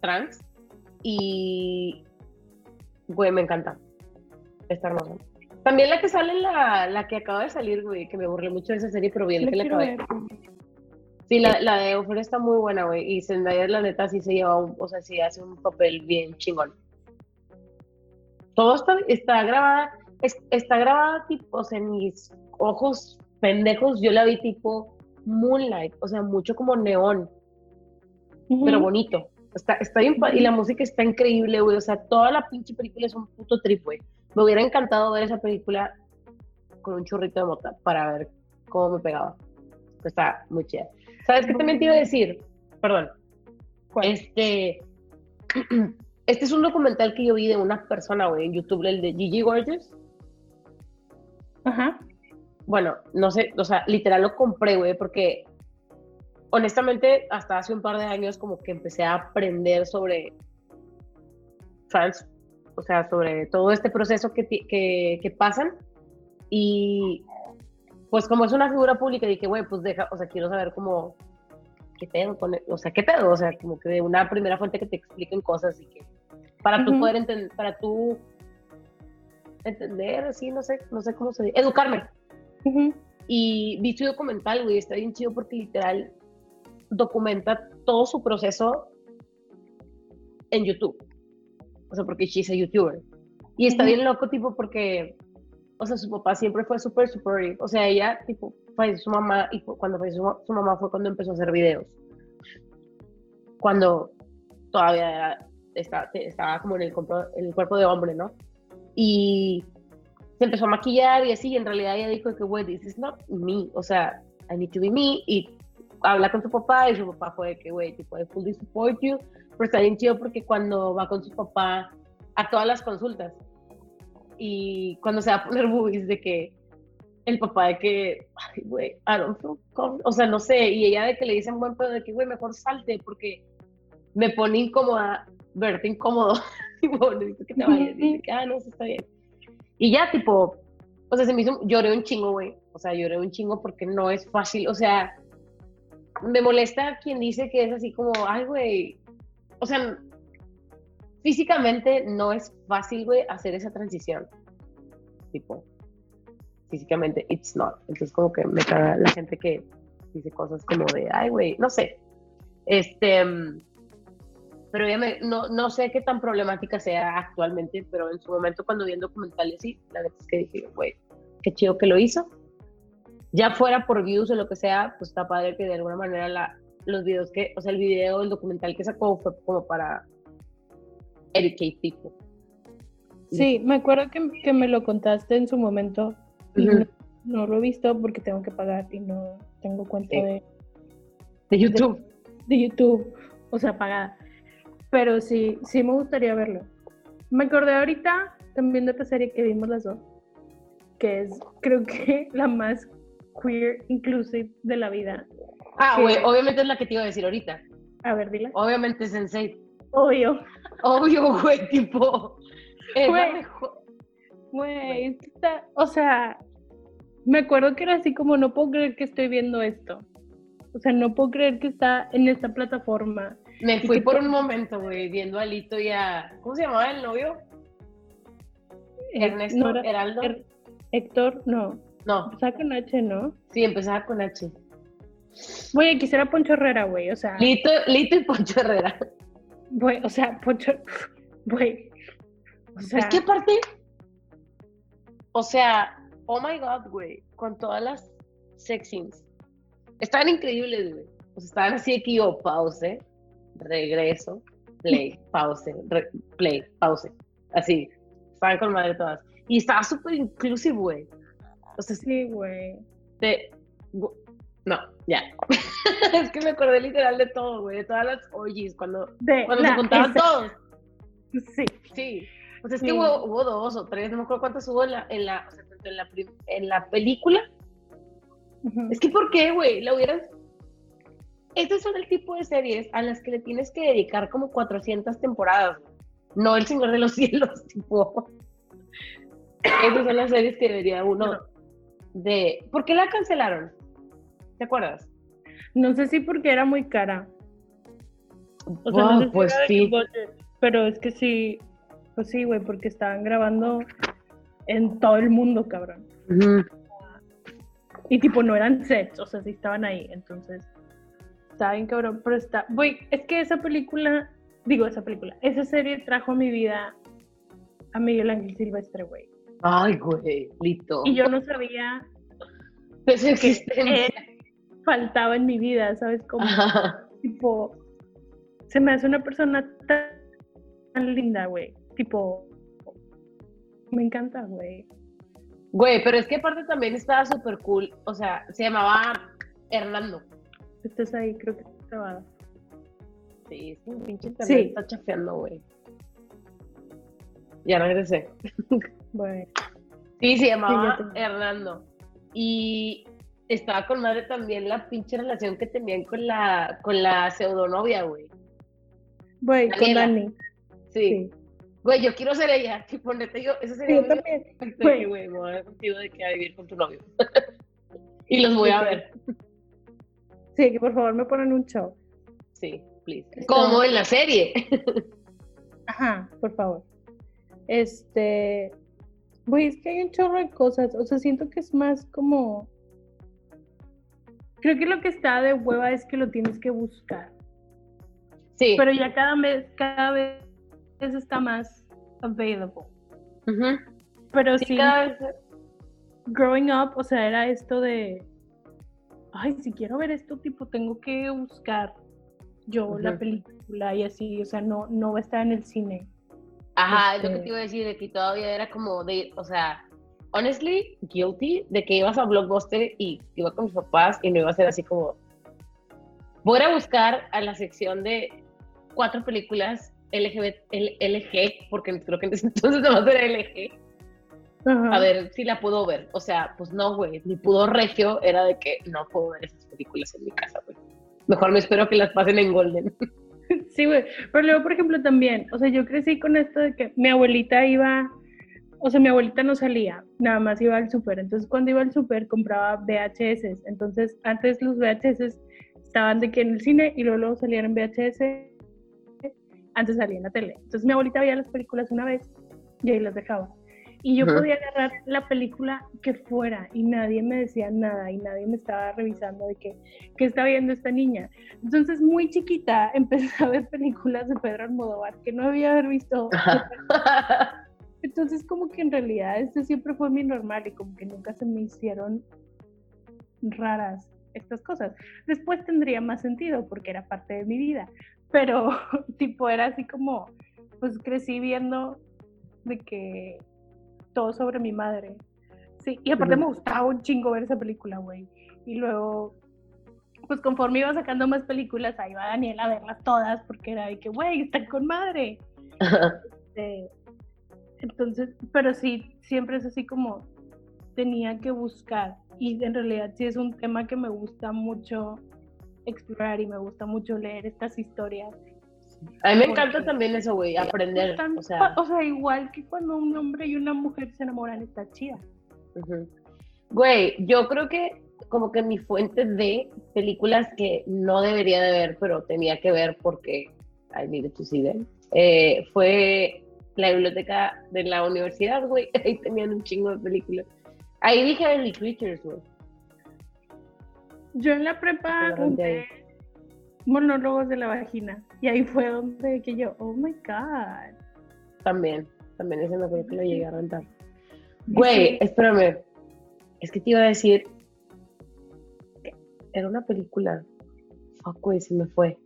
trans y, güey, me encanta. Está hermosa. También la que sale, la, la que acaba de salir, güey, que me burlé mucho de esa serie, pero bien La que la acabé. ver. Sí, la, la de Euforia está muy buena, güey. Y Zendaya, la neta, sí se lleva, un, o sea, sí hace un papel bien chingón. Todo está, está grabada, es- está grabada, tipo, o sea, mis ojos pendejos, yo la vi tipo Moonlight, o sea, mucho como neón, pero bonito. Está, está bien, y la música está increíble, güey. O sea, toda la pinche película es un puto trip, güey. Me hubiera encantado ver esa película con un churrito de mota para ver cómo me pegaba. Está muy chida. ¿Sabes qué también te iba a decir? Perdón. ¿Cuál? Este, este es un documental que yo vi de una persona, güey, en YouTube, el de Gigi Gorgeous. Ajá. Bueno, no sé, o sea, literal lo compré, güey, porque honestamente hasta hace un par de años como que empecé a aprender sobre trans, o sea, sobre todo este proceso que, que, que pasan y pues como es una figura pública dije, güey, pues deja, o sea, quiero saber cómo, qué pedo con, e- o sea, qué pedo, o sea, como que de una primera fuente que te expliquen cosas y que para tú Ujú. poder entender, para tú entender, así, no sé, no sé cómo se dice, educarme. Ujú. Y vi su documental, güey, está bien chido porque literal documenta todo su proceso en YouTube. O sea, porque she's a YouTuber. Y está Ujú. bien loco, tipo, porque, o sea, su papá siempre fue súper supportive. O sea, ella, tipo, falleció su mamá y cuando falleció su, su mamá fue cuando empezó a hacer videos. Cuando todavía era- estaba, estaba como en el, en el cuerpo de hombre, ¿no? Y se empezó a maquillar y así, y en realidad ella dijo que, güey, this is not me, o sea, I need to be me, y habla con su papá, y su papá fue de que, güey, tipo, I fully support you, pero está bien chido porque cuando va con su papá a todas las consultas, y cuando se va a poner boobies, de que el papá de que, ay, güey, I don't feel com-", o sea, no sé, y ella de que le dicen buen pedo, de que, güey, mejor salte, porque me pone incómoda verte incómodo, tipo, necesito que te vayas, y dice que, ah, no, eso está bien. Y ya, tipo, o sea, se me hizo, lloré un chingo, güey. O sea, lloré un chingo porque no es fácil. O sea, me molesta quien dice que es así como, ay, güey. O sea, físicamente no es fácil, güey, hacer esa transición. Tipo, físicamente, it's not. Entonces, como que me caga la gente que dice cosas como de, ay, güey, no sé. Este. mm, Pero ya me, no, no sé qué tan problemática sea actualmente, pero en su momento cuando vi el documental y así, la verdad es que dije, güey, qué chido que lo hizo. Ya fuera por views o lo que sea, pues está padre que de alguna manera la, los videos que, o sea, el video, el documental que sacó fue como para educate people. Sí, me acuerdo que, que me lo contaste en su momento y Ujú. no, no lo he visto porque tengo que pagar y no tengo cuenta Sí. de, De YouTube. de YouTube, o sea, pagada. Pero sí, sí me gustaría verlo. Me acordé ahorita también de otra serie que vimos las dos, que es creo que la más queer inclusive de la vida. Ah, güey, obviamente es la que te iba a decir ahorita. A ver, dile. Obviamente es Sensei. Obvio. Obvio, güey, tipo. Güey. está, o sea, me acuerdo que era así como, no puedo creer que estoy viendo esto. O sea, no puedo creer que está en esta plataforma. Me fui por un momento, güey, viendo a Lito y a. ¿Cómo se llamaba el novio? Eh, Ernesto, no era- Heraldo. Her- Héctor, no. No, Empezaba con H, ¿no? sí, empezaba con H. Güey, quisiera Poncho Herrera, güey. O sea, Lito, Lito y Poncho Herrera. güey, o sea, Poncho. Güey. O sea, es que aparte. O sea, oh my god, güey, con todas las sex scenes. Estaban increíbles, güey. O sea, estaban así de que yo, pause, regreso, play, pause, re- play, pause. Así. Estaban con madre todas. Y estaba súper inclusive, güey. O sea, sí, güey. Te- No, ya. es que me acordé literal de todo, güey, de todas las orgies, cuando, De cuando la- se juntaban esa- todos. Sí. Sí. Pues es que hubo, hubo dos o tres, no me acuerdo cuántas hubo en la, en la, o sea, en la, en la película. Es que, ¿por qué, güey? La hubieran... Estos son el tipo de series a las que le tienes que dedicar como 400 temporadas. No El Señor de los Cielos, tipo. Esas son las series que debería uno de... ¿Por qué la cancelaron? ¿Te acuerdas? No sé si porque era muy cara. O sea, Wow, no sé si pues sí. budget, pero es que sí, pues sí, güey, porque estaban grabando en todo el mundo, cabrón. Y tipo, no eran sets, o sea, sí estaban ahí, entonces, está bien, cabrón, pero está, güey, es que esa película, digo, esa película, esa serie trajo a mi vida a Miguel Ángel Silvestre, güey. Ay, güey, Lito. Y yo no sabía su que faltaba en mi vida, ¿sabes? Como, Ajá. tipo, se me hace una persona tan, tan linda, güey. Tipo, me encanta, güey. Güey, pero es que aparte también estaba súper cool. O sea, se llamaba Hernando. Estás ahí, creo que está grabada. Sí, es un pinche internet Sí. está chafeando, güey. Ya regresé. Güey. Sí, se llamaba Sí, te- Hernando. Y estaba con madre también la pinche relación que tenían con la, con la pseudonovia, güey. Güey, con. Dani. Sí. Sí. Güey, yo quiero ser ella. Tipo, neta, yo, eso Sí, sería yo mi también. Güey. güey, me voy a de que a vivir con tu novio. y los voy a ver. Sí, que por favor me ponen un show. Sí, please. Está- Como en la serie. Ajá, por favor. Este. Güey, es que hay un chorro de cosas. O sea, siento que es más como. Creo que lo que está de hueva es que lo tienes que buscar. Sí. Pero ya cada vez, cada vez está más available. Ujú. Pero Sí, sí, cada vez- growing up, o sea, era esto de. Ay, si quiero ver esto, tipo, tengo que buscar yo la película y así. O sea, no, no va a estar en el cine. Ajá, es lo que Este- te iba a decir, de que todavía era como de, o sea, honestly, guilty de que ibas a Blockbuster y iba con mis papás y no iba a ser así como, voy a ir a buscar a la sección de cuatro películas LGBT, LG, porque creo que en ese entonces no era LG, A ver si la puedo ver. O sea, pues no, güey, mi pudor regio era de que no puedo ver esas películas en mi casa, güey. Mejor me espero que las pasen en Golden. Sí, güey. Pero luego, por ejemplo, también, o sea, yo crecí con esto de que mi abuelita iba, o sea, mi abuelita no salía, nada más iba al súper. Entonces, cuando iba al súper, compraba VHS. Entonces, antes los VHS estaban de que en el cine y luego, luego salían en VHS, antes salía en la tele. Entonces, mi abuelita veía las películas una vez y ahí las dejaba. Y yo podía agarrar la película que fuera y nadie me decía nada y nadie me estaba revisando de que, ¿qué está viendo esta niña? Entonces, muy chiquita, empecé a ver películas de Pedro Almodóvar que no había haber visto. Entonces, como que en realidad esto siempre fue mi normal y como que nunca se me hicieron raras estas cosas. Después tendría más sentido porque era parte de mi vida, pero tipo era así como, pues crecí viendo de que todo sobre mi madre. Sí, y aparte me gustaba un chingo ver esa película, güey. Y luego, pues conforme iba sacando más películas, ahí va Daniela a verlas todas porque era de que, güey, están con madre. Este, entonces, pero sí, siempre es así como tenía que buscar. Y en realidad sí es un tema que me gusta mucho explorar y me gusta mucho leer estas historias. A mí me encanta también eso, güey, aprender. O sea, pa- o sea, igual que cuando un hombre y una mujer se enamoran, está chida. Güey, yo creo que como que mi fuente de películas que no debería de ver, pero tenía que ver porque I needed to see them, eh, fue la biblioteca de la universidad, güey. Ahí tenían un chingo de películas. Ahí dije Early Creatures, güey. Yo en la prepa monólogos de la vagina. Y ahí fue donde que yo, oh my god. También, también ese me acuerdo que lo llegué a rentar. Güey, espérame. Es que te iba a decir. Era una película. Fuck, güey, se me fue.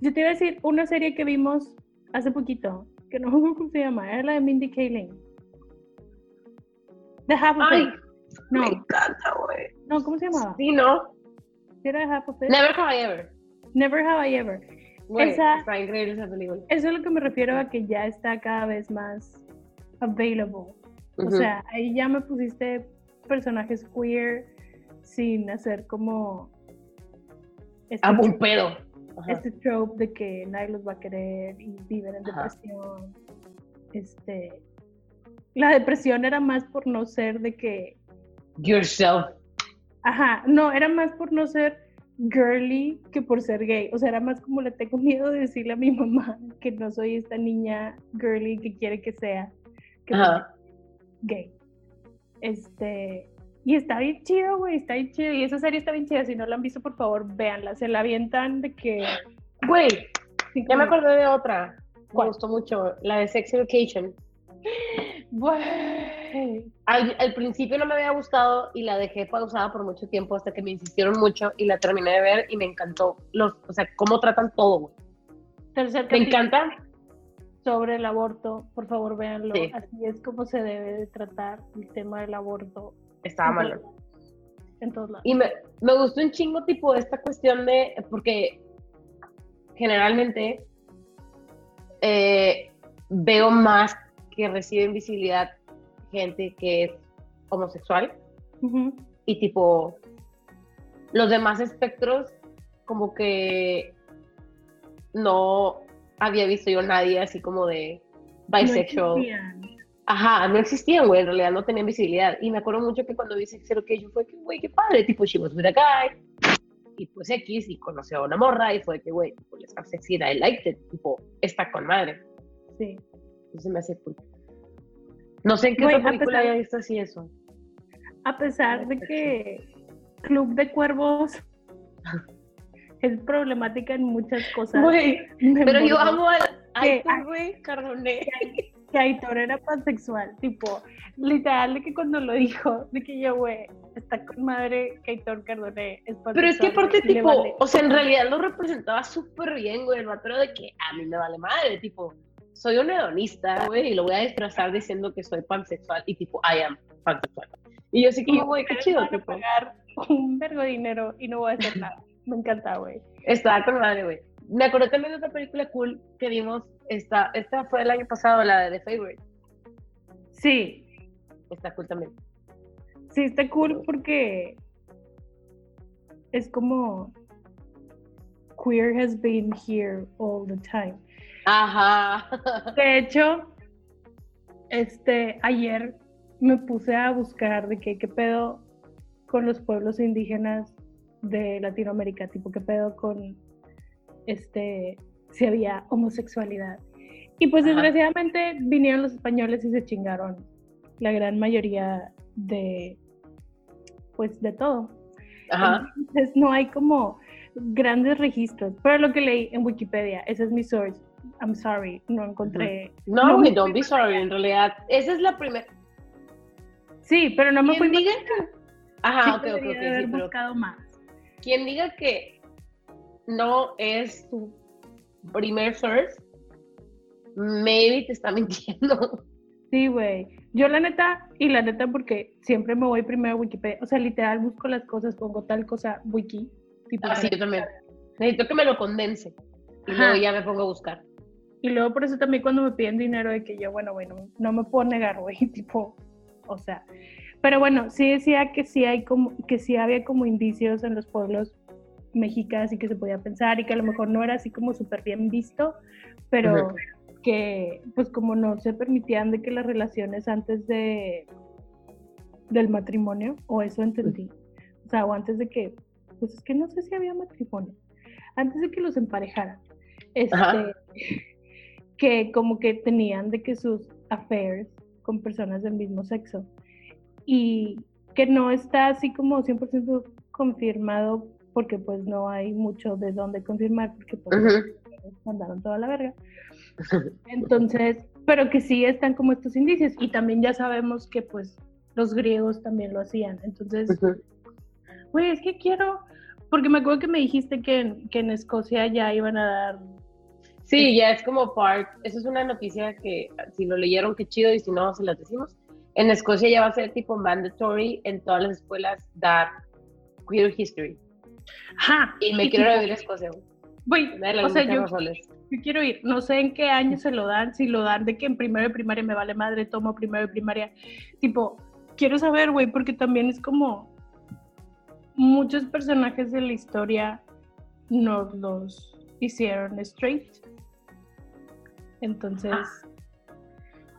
Yo te iba a decir una serie que vimos hace poquito, que no acuerdo cómo se llama, era la de Mindy Kaling. The Half of Ay, It. No, me encanta, güey. no, ¿cómo se llamaba? Sí, ¿no? ¿Sí era The Half of It? Never Have I Ever. Never Have I Ever. Esa- está increíble esa película. Eso es lo que me refiero a que ya está cada vez más available. O sea, ahí ya me pusiste personajes queer sin hacer como este, Ah, un pedo. Ajá. este trope de que nadie los va a querer y viven en Ajá. depresión. Este, la depresión era más por no ser de que, Yourself. ajá, no, era más por no ser girly que por ser gay. O sea, era más como le tengo miedo de decirle a mi mamá que no soy esta niña girly que quiere que sea, que Ajá. gay. Este, y está bien chido, güey, está bien chido. Y esa serie está bien chida. Si no la han visto, por favor, véanla. Se la avientan de que. Güey, ya me acordé de otra. Me ¿Cuál? gustó mucho. La de Sex Education. Güey. Al, al principio no me había gustado y la dejé pausada por mucho tiempo hasta que me insistieron mucho y la terminé de ver y me encantó. Los, o sea, cómo tratan todo, güey. Tercer Me encanta. sobre el aborto. Por favor, véanlo. Sí. Así es como se debe de tratar el tema del aborto. Estaba malo. En todos lados. Y me, me gustó un chingo, tipo, esta cuestión de. Porque generalmente eh, veo más que reciben visibilidad gente que es homosexual y, tipo, los demás espectros, como que no había visto yo nadie así como de No bisexual. existían. Ajá, no existían, güey, en realidad no tenían visibilidad. Y me acuerdo mucho que cuando vi Sex Education fue que, güey, qué padre, tipo, she was with a guy, y pues X, y conoció a una morra, y fue que, güey, tipo, les sexy, I liked it, tipo, está con madre. Sí. Entonces me hace cool. No sé en qué Güey, otra a película pesar- haya visto así eso. A pesar de que Club de Cuervos es problemática en muchas cosas. Güey, pero yo amo al. Aitor, güey, Cardoné. que Aitor era pansexual. Tipo, literal, de que cuando lo dijo, de que yo, güey, está con madre que Aitor Cardoné es pansexual. Pero es que aparte, tipo, vale. o sea, en realidad lo representaba súper bien, güey, el vato de que a mí me vale madre, tipo, soy un hedonista, güey, y lo voy a disfrazar diciendo que soy pansexual, y tipo, I am pansexual. Y yo Y como, güey, qué chido, tipo, pagar un vergo de dinero y no voy a hacer nada. Me encanta, güey. estaba con madre, güey. Me acordé también de otra película cool que vimos, esta, esta fue el año pasado, la de The Favorite, Sí, está cool también. sí, está cool porque es como queer has been here all the time. Ajá. De hecho, este, ayer me puse a buscar de qué, qué pedo con los pueblos indígenas de Latinoamérica, tipo qué pedo con este, si había homosexualidad. Y pues Ajá. desgraciadamente vinieron los españoles y se chingaron la gran mayoría de, pues de todo. Ajá. Entonces no hay como grandes registros, pero lo que leí en Wikipedia, ese es mi source. I'm sorry, no encontré. No, No me don't be sorry, en realidad, esa es la primera. Sí, pero no me fui diga que... Ajá, sí ok, ok, ok, haber sí, pero buscado más. quien diga que no es tu primer source, maybe te está mintiendo. Sí, güey. Yo la neta, y la neta porque siempre me voy primero a Wikipedia, o sea, literal busco las cosas, pongo tal cosa, wiki. Tipo, Así yo también. Necesito que me lo condense. Y Ajá. luego ya me pongo a buscar. Y luego por eso también cuando me piden dinero de que yo, bueno, bueno, no me puedo negar, güey, tipo, o sea. Pero bueno, sí decía que sí hay como, que sí había como indicios en los pueblos mexicas y que se podía pensar y que a lo mejor no era así como súper bien visto, pero que pues como no se permitían de que las relaciones antes de del matrimonio, o eso entendí. O sea, o antes de que, pues es que no sé si había matrimonio, antes de que los emparejaran, este. Que como que tenían de que sus affairs con personas del mismo sexo y que no está así como 100% confirmado porque pues no hay mucho de dónde confirmar porque pues Ujú. mandaron toda la verga. Entonces, pero que sí están como estos indicios y también ya sabemos que pues los griegos también lo hacían. Entonces, güey, es que quiero, porque me acuerdo que me dijiste que que en Escocia ya iban a dar, Sí, ya es como part, eso es una noticia que si lo leyeron, qué chido, y si no, se las decimos. En Escocia ya va a ser tipo mandatory en todas las escuelas dar queer history. ajá, Y me quiero vivir a Escocia. las o sea, yo, yo quiero ir, no sé en qué año se lo dan, si lo dan de que en primero de primaria me vale madre, tomo primero de primaria, tipo, quiero saber, güey, porque también es como muchos personajes de la historia nos los hicieron straight. Entonces, Ah.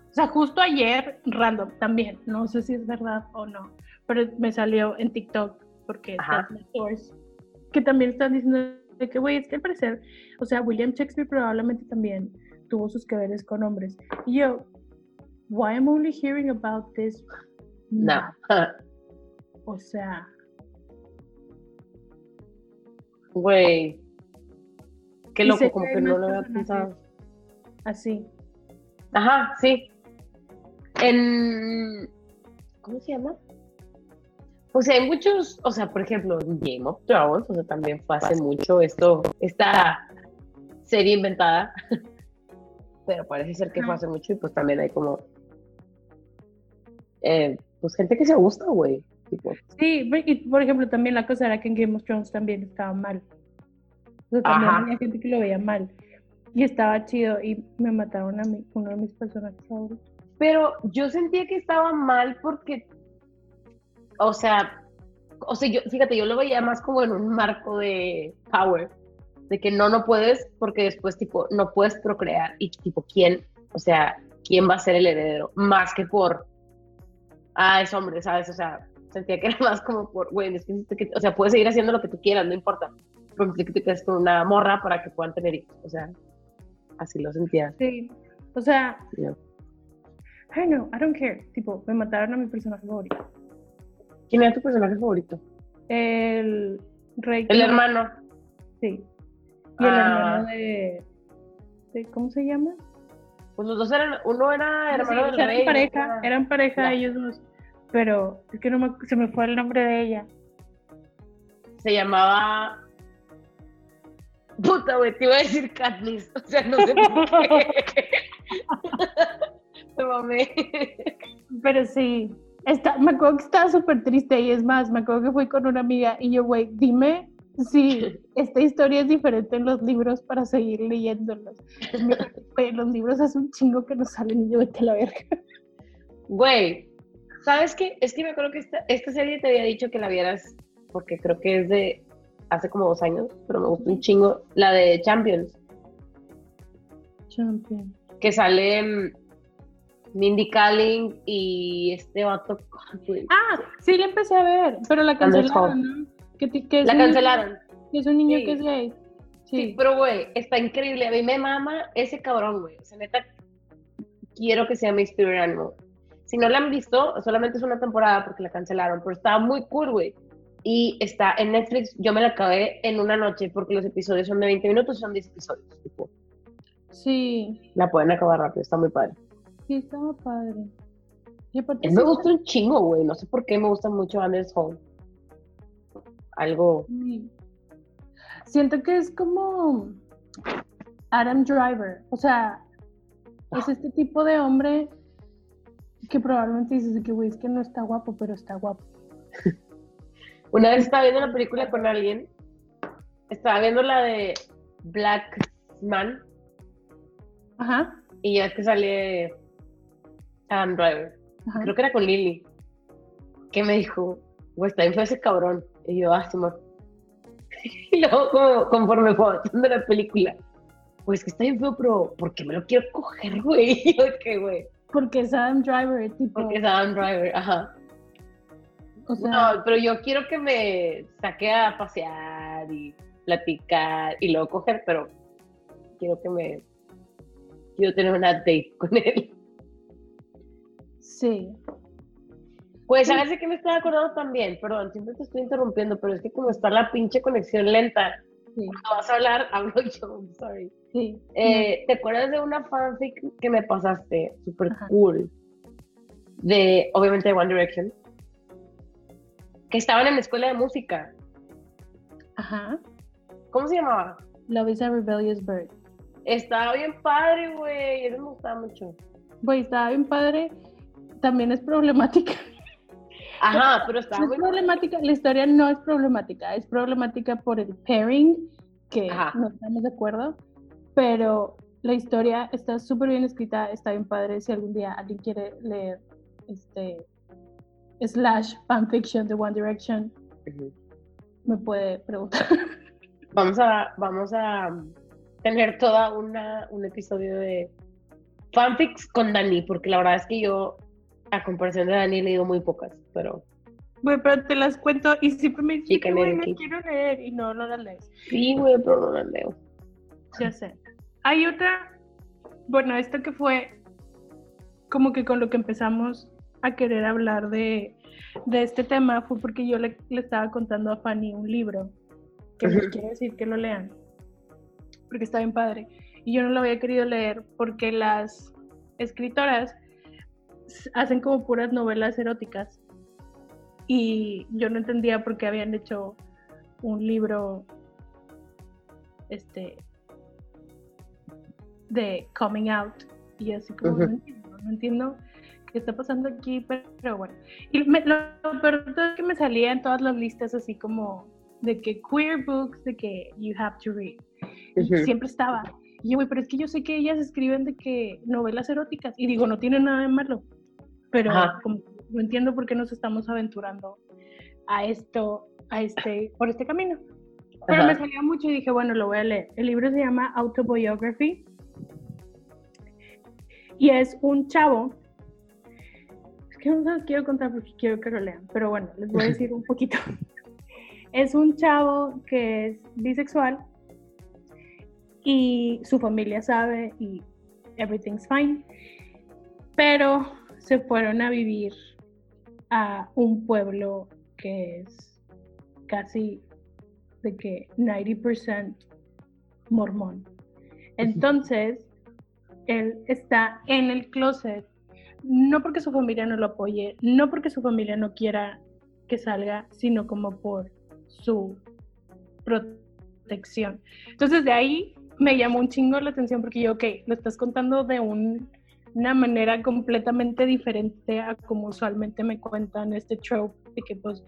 o sea, justo ayer, random, también, no sé si es verdad o no, pero me salió en TikTok, porque está en source, que también están diciendo de que, güey, es que al parecer, o sea, William Shakespeare probablemente también tuvo sus que veres con hombres. Y yo, why am I only hearing about this? No. O sea, Güey. Qué loco, como que no lo había pensado. Así. Ajá, sí. En. ¿Cómo se llama? O sea, hay muchos, o sea, por ejemplo, Game of Thrones, o sea, también fue hace mucho esto, esta serie inventada, pero parece ser que fue hace mucho y pues también hay como, eh, pues gente que se gusta, güey, Sí, y por ejemplo, también la cosa era que en Game of Thrones también estaba mal. O sea, también Ajá. había gente que lo veía mal. Y estaba chido y me mataron a mí, uno de mis personajes favoritos. Pero yo sentía que estaba mal porque, o sea, o sea, yo, fíjate, yo lo veía más como en un marco de power, de que no, no puedes porque después, tipo, no puedes procrear y, tipo, ¿quién, o sea, quién va a ser el heredero? Más que por, ah, es hombre, ¿sabes? O sea, sentía que era más como por, güey, necesito que- o sea, puedes seguir haciendo lo que tú quieras, no importa, pero necesito que te quedes con una morra para que puedan tener hijos, o sea, así lo sentía. Sí, o sea, yo. I don't know, I don't care. Tipo, me mataron a mi personaje favorito. ¿Quién era tu personaje favorito? El rey. El hermano. Sí. Y el Ah. hermano de, de- ¿Cómo se llama? Pues los dos eran, uno era Sí, hermano o del rey. eran pareja, era- eran pareja Ya. ellos dos. Pero es que no me, se me fue el nombre de ella. Se llamaba. Puta, güey, te iba a decir Katniss. O sea, no sé por qué. Me mamé. Pero sí, está, me acuerdo que estaba súper triste y es más, me acuerdo que fui con una amiga y yo, güey, dime si esta historia es diferente en los libros para seguir leyéndolos. Güey, los libros hace un chingo que no salen y yo vete a la verga. Güey, ¿sabes qué? Es que me acuerdo que esta, esta serie te había dicho que la vieras porque creo que es de hace como dos años, pero me gustó un chingo. La de Champions, Champion. que sale mm, Mindy Kaling y este vato. Ah, sí la empecé a ver, pero la cancelaron, ¿no? Que, La cancelaron. que es un niño Sí. que es gay. Sí, Sí. pero güey, está increíble. A mí me mama ese cabrón, güey. O sea, neta, quiero que sea mi Spirit Animal. Si no la han visto, solamente es una temporada porque la cancelaron, pero estaba muy cool, güey. Y está en Netflix, yo me la acabé en una noche porque los episodios son de 20 minutos, son 10 episodios. Tipo, Sí, la pueden acabar rápido, está muy padre. sí, estaba padre. Y aparte me está- gusta un chingo, güey. No sé por qué me gusta mucho Anders Hall. Algo. Sí. Siento que es como Adam Driver. O sea, es este tipo de hombre que probablemente dices que, güey, es que no está guapo, pero está guapo. Una vez estaba viendo una película con alguien. Estaba viendo la de Black Man. Ajá. Y ya es que sale Adam Driver. ajá. Creo que era con Lily. Que me dijo, güey, está bien feo ese cabrón. Y yo, ah, Simón. Y luego, como, conforme fue avanzando la película, pues que está bien feo, pero ¿por qué me lo quiero coger, güey? Yo, ¿qué, güey? Porque es Adam Driver, tipo. Porque es Adam Driver, ajá. O sea, No, pero yo quiero que me saque a pasear y platicar y luego coger, pero quiero que me. Quiero tener una date con él. sí. Pues, ¿sabes de qué me estaba acordando también? Perdón, siempre te estoy interrumpiendo, pero es que como está la pinche conexión lenta, Sí, cuando vas a hablar, hablo yo, I'm sorry. sí. Eh, ¿Te acuerdas de una fanfic que me pasaste? Súper cool. De, obviamente, de One Direction. Que estaban en la escuela de música. Ajá. ¿Cómo se llamaba? Love is a Rebellious Bird. Estaba bien padre, güey. Eso me gustaba mucho. Güey, estaba bien padre. También es problemática. Ajá, pero estaba No es muy problemática, la historia no es problemática, es problemática por el pairing, que Ajá. no estamos de acuerdo, pero la historia está súper bien escrita, está bien padre. Si algún día alguien quiere leer este slash fanfiction de One Direction, me puede preguntar. Vamos a, vamos a tener toda una, un episodio de fanfics con Dani, porque la verdad es que yo, a comparación de Dani, he leído muy pocas, pero Güey, pero te las cuento y siempre me dicen que aquí. quiero leer y no, no las lees. sí, güey, pero no las leo. Ya sé. Hay otra, bueno, esto que fue como que con lo que empezamos a querer hablar de, de este tema fue porque yo le, le estaba contando a Fanny un libro que les Ujú. quiero decir que lo lean, porque está bien padre. Y yo no lo había querido leer porque las escritoras hacen como puras novelas eróticas y yo no entendía por qué habían hecho un libro este de coming out y así como no entiendo, no entiendo qué está pasando aquí pero, pero bueno y me- lo, lo peor es que me salía en todas las listas así como de que queer books de que you have to read siempre estaba y yo güey pero es que yo sé que ellas escriben de que novelas eróticas y digo no tiene nada de malo pero Ajá. como no entiendo por qué nos estamos aventurando a esto a este por este camino pero Ajá. me salió mucho y dije, bueno, lo voy a leer. El libro se llama Autobiography y es un chavo. Que no se los quiero contar porque quiero que lo lean, pero bueno, les voy a decir un poquito. Es un chavo que es bisexual y su familia sabe y everything's fine, pero se fueron a vivir a un pueblo que es casi de que 90% mormón. Entonces, él está en el closet, no porque su familia no lo apoye, no porque su familia no quiera que salga, sino como por su protección. Entonces, de ahí me llamó un chingo la atención porque yo, ok, lo estás contando de un- una manera completamente diferente a como usualmente me cuentan este trope de que pues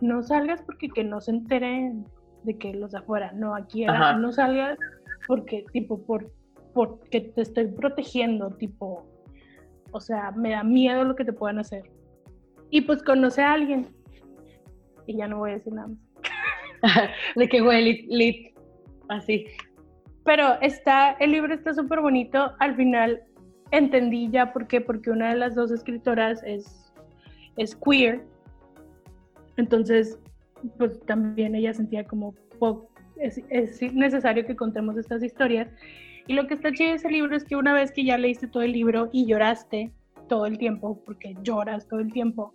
no salgas porque que no se enteren de que los de afuera, no, aquí era, no salgas porque tipo por porque te estoy protegiendo, tipo, o sea, me da miedo lo que te puedan hacer. Y pues conoce a alguien. Y ya no voy a decir nada más. de que, güey, lit, lit, así. Pero está, el libro está súper bonito. Al final entendí ya por qué, porque una de las dos escritoras es, es queer. Entonces, pues también ella sentía como, es necesario que contemos estas historias. Y lo que está chido de ese libro es que una vez que ya leíste todo el libro y lloraste todo el tiempo, porque lloras todo el tiempo,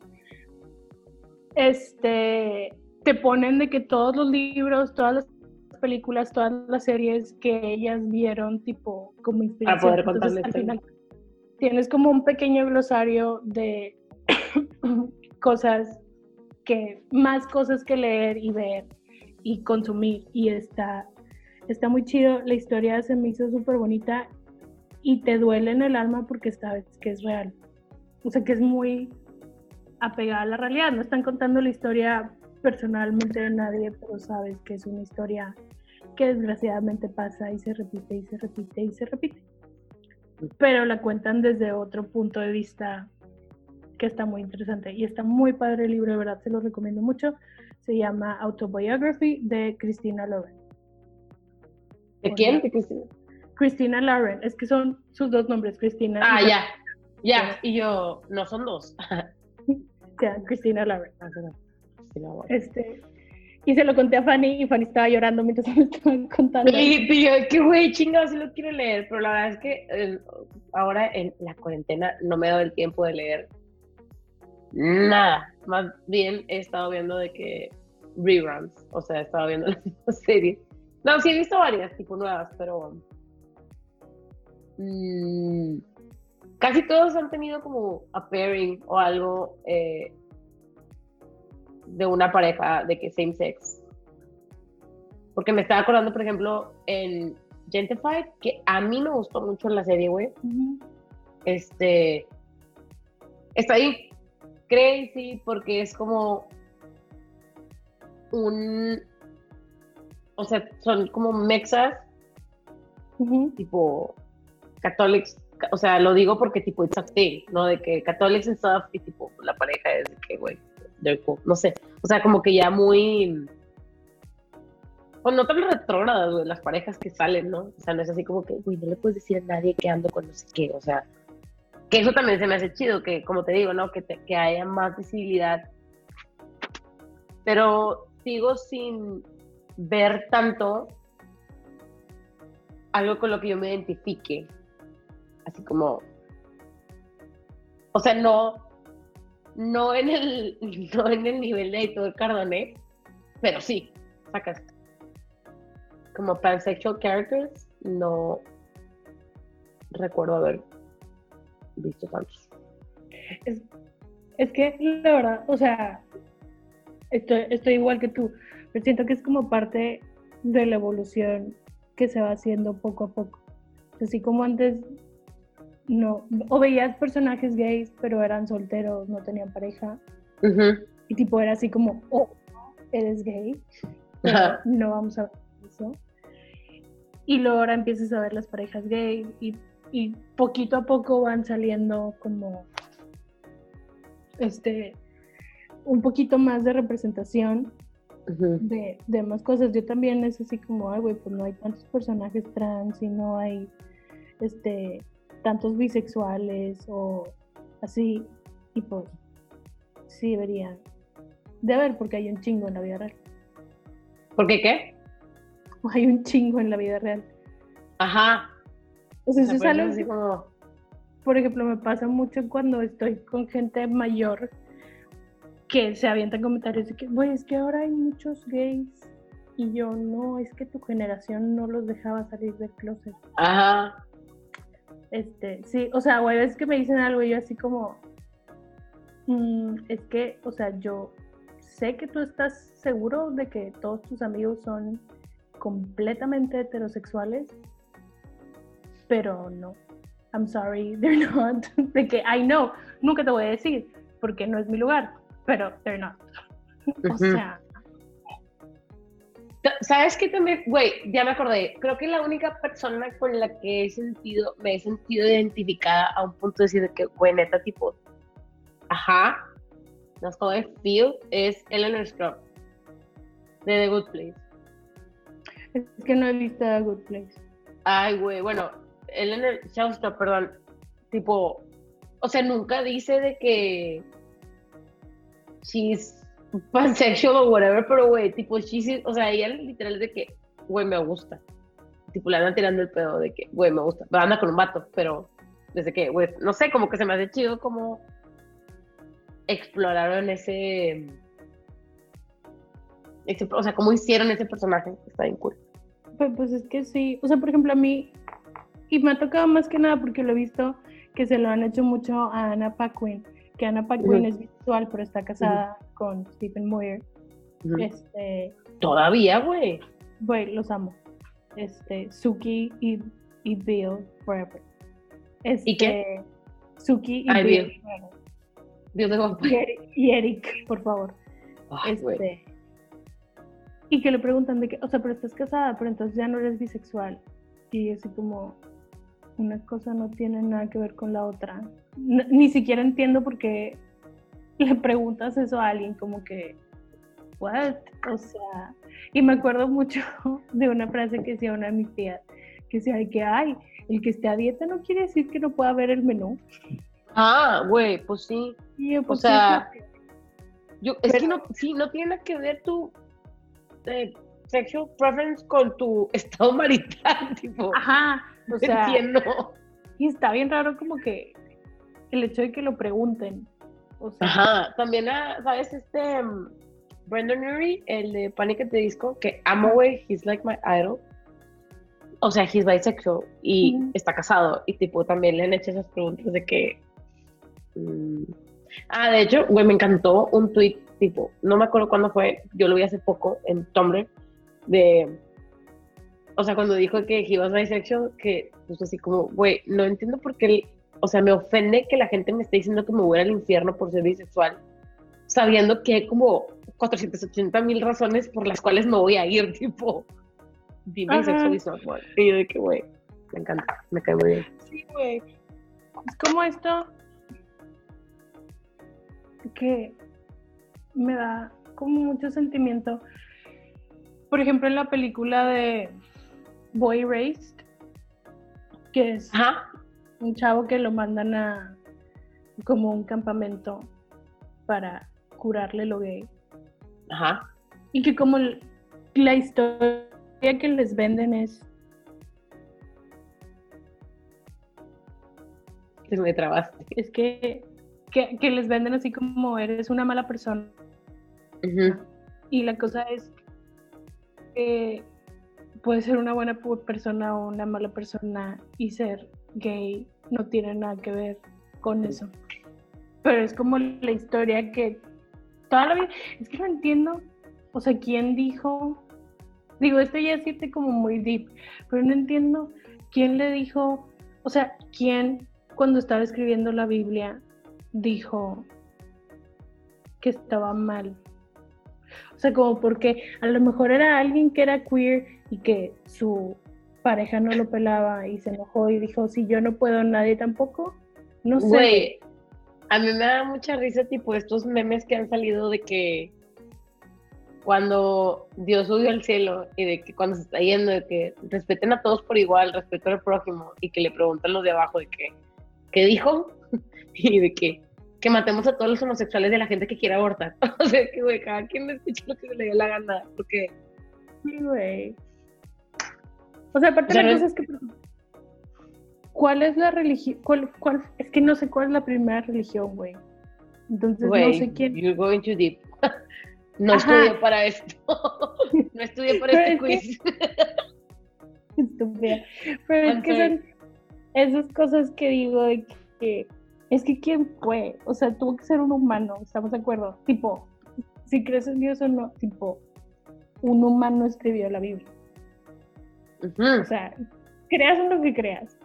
este, te ponen de que todos los libros, todas las películas, todas las series que ellas vieron, tipo, como inspiración. poder contar Entonces, al final tienes como un pequeño glosario de cosas que, más cosas que leer y ver y consumir. Y está, está muy chido. La historia se me hizo súper bonita y te duele en el alma porque sabes que es real. O sea, que es muy apegada a la realidad. No están contando la historia personalmente de nadie, pero sabes que es una historia que desgraciadamente pasa y se repite y se repite y se repite. Pero la cuentan desde otro punto de vista que está muy interesante y está muy padre el libro, de verdad, se lo recomiendo mucho. Se llama Autobiography de Christina Lauren. ¿De quién? ¿De Cristina? Christina Lauren, es que son sus dos nombres, Christina. Ah, ya. Ya. Y yo, no son dos. Ya, Christina Lauren. Sí, la voy a ver. Este, y se lo conté a Fanny y Fanny estaba llorando mientras me estaban contando. Y, y yo, que güey, chingado, sí lo quiero leer, pero la verdad es que eh, ahora en la cuarentena no me he dado el tiempo de leer nada. Más bien he estado viendo de que reruns, o sea, he estado viendo la misma serie. No, sí he visto varias, tipo nuevas, pero mm, casi todos han tenido como a pairing o algo eh, de una pareja de que same sex. Porque me estaba acordando, por ejemplo, en Gentified, que a mí me gustó mucho la serie, güey. Este. Está ahí crazy porque es como un. O sea, son como mexas, tipo católicos. O sea, lo digo porque, tipo, it's a thing, ¿no? De que católicos and stuff y, tipo, la pareja es de que, güey, cool. No sé. O sea, como que ya muy. Pues no tan retrógradas, güey, las parejas que salen, ¿no? O sea, no es así como que, güey, no le puedes decir a nadie que ando con no sé qué. O sea, que eso también se me hace chido, que como te digo, ¿no? Que, te- que haya más visibilidad. Pero sigo sin ver tanto algo con lo que yo me identifique. Así como. O sea, no. No en el, no en el nivel de Héctor Cardonet, pero sí, sacas. Como pansexual characters, no recuerdo haber visto tantos. Es, es que, la verdad, o sea, estoy, estoy igual que tú, pero siento que es como parte de la evolución que se va haciendo poco a poco. Así como antes, no, o veías personajes gays, pero eran solteros, no tenían pareja, y tipo era así como, oh, eres gay, pero no vamos a ver eso. Y luego ahora empiezas a ver las parejas gay y, y poquito a poco van saliendo como este un poquito más de representación De, de más cosas. Yo también es así como, ay, güey, pues no hay tantos personajes trans y no hay este tantos bisexuales o así. Y pues sí deberían de haber porque hay un chingo en la vida real. ¿Por qué qué? Hay un chingo en la vida real. Ajá. O sea, eso O es algo como, por ejemplo, me pasa mucho cuando estoy con gente mayor que se avientan comentarios de que, güey, es que ahora hay muchos gays. Y yo, no, es que tu generación no los dejaba salir del closet. Ajá. Este, sí, o sea, güey, es que me dicen algo y yo así como, "Mm, es que, o sea, yo sé que tú estás seguro de que todos tus amigos son completamente heterosexuales, pero no. I'm sorry, they're not. De que I know, nunca te voy a decir, porque no es mi lugar, pero they're not. O sea, ¿Sabes qué también? Güey, ya me acordé. Creo que la única persona con la que he sentido, me he sentido identificada a un punto de decir de que, güey, neta, tipo, ajá, no es como de feel, es Eleanor Scrub, de The Good Place. es que no he visto a Good Place. Ay, güey, bueno, Eleanor Shawstra, perdón, tipo, o sea, nunca dice de que she's pansexual o whatever, pero güey, tipo, she's, o sea, ella literal es de que, güey, me gusta. Tipo, le andan tirando el pedo de que, güey, me gusta. Anda con un vato, pero desde que, güey, no sé, como que se me hace chido como exploraron ese, ese o sea, cómo hicieron ese personaje, está bien cool. Pues, pues es que sí, o sea, por ejemplo, a mí, y me ha tocado más que nada porque lo he visto que se lo han hecho mucho a Anna Paquin, que Anna Paquin es bisexual, pero está casada con Stephen Moyer. Este, Todavía, güey. güey, los amo. Este, Suki y, y Bill Forever. Este, ¿Y qué? Suki y Ay, Bill. Bill. Dios de Y Eric, y Eric, por favor. Ay, güey. Este, y que le preguntan de que, o sea, pero estás casada, pero entonces ya no eres bisexual. Y así como, una cosa no tiene nada que ver con la otra. Ni siquiera entiendo por qué le preguntas eso a alguien, como que, ¿what? O sea, y me acuerdo mucho de una frase que decía una de mis tías, que decía de que, ay, el que esté a dieta no quiere decir que no pueda ver el menú. Ah, güey, pues sí. Yo, O pues, sea. Yo, es que no, sí, no tiene nada que ver tu eh, sexual preference con tu estado marital, tipo. Ajá, o sea, entiendo. y está bien raro como que el hecho de que lo pregunten. O sea, Ajá, también, ah, ¿sabes? Este mm, Brandon Urie, el de Panic! at the Disco, que amo, güey, he's like my idol. O sea, he's bisexual y está casado. Y tipo, también le han hecho esas preguntas de que. mm, Ah, de hecho, güey, me encantó un tweet, tipo, no me acuerdo cuándo fue, yo lo vi hace poco en Tumblr, de. O sea, cuando dijo que he was bisexual, que pues así como, güey, no entiendo por qué, o sea, me ofende que la gente me esté diciendo que me voy al infierno por ser bisexual, sabiendo que hay como 480 mil razones por las cuales me voy a ir, tipo, Ajá. bisexual is not one. Y yo de que, güey, me encanta, me cae muy bien. Sí, güey. Es como esto que me da como mucho sentimiento. Por ejemplo, en la película de Boy Raised, que es Ajá, un chavo que lo mandan a como un campamento para curarle lo gay. ajá, Y que como la historia que les venden es te me trabaste. es que, que, que les venden así como eres una mala persona. Ujú. Y la cosa es que puedes ser una buena persona o una mala persona y ser gay no tiene nada que ver con eso. Pero es como la historia que toda la vida, es que no entiendo, o sea, ¿quién dijo? Digo, esto ya es irte como muy deep, pero no entiendo quién le dijo, o sea, quién cuando estaba escribiendo la Biblia dijo que estaba mal. O sea, como porque a lo mejor era alguien que era queer y que su pareja no lo pelaba y se enojó y dijo, si yo no puedo, nadie tampoco. No sé. Güey, a mí me da mucha risa, tipo, estos memes que han salido de que cuando Dios subió al cielo y de que cuando se está yendo, de que respeten a todos por igual, respeto al prójimo, y que le preguntan los de abajo de que, ¿qué dijo? y de que, que matemos a todos los homosexuales de la gente que quiere abortar. o sea, que, güey, cada quien escucha lo que se le dé la gana, porque, Sí, güey. O sea, aparte O sea, la no- cosa es que ¿cuál es la religión? ¿Cuál, cuál? Es que no sé cuál es la primera religión, güey. Entonces güey, no sé quién. you're going too deep. no Ajá. estudié para esto. no estudié para este es que- quiz. Estúpida. Pero es que son esas cosas que digo de que es que quién fue, o sea, tuvo que ser un humano, ¿estamos de acuerdo? Tipo, si crees en Dios o no, tipo, un humano escribió la Biblia. O sea, creas en lo que creas.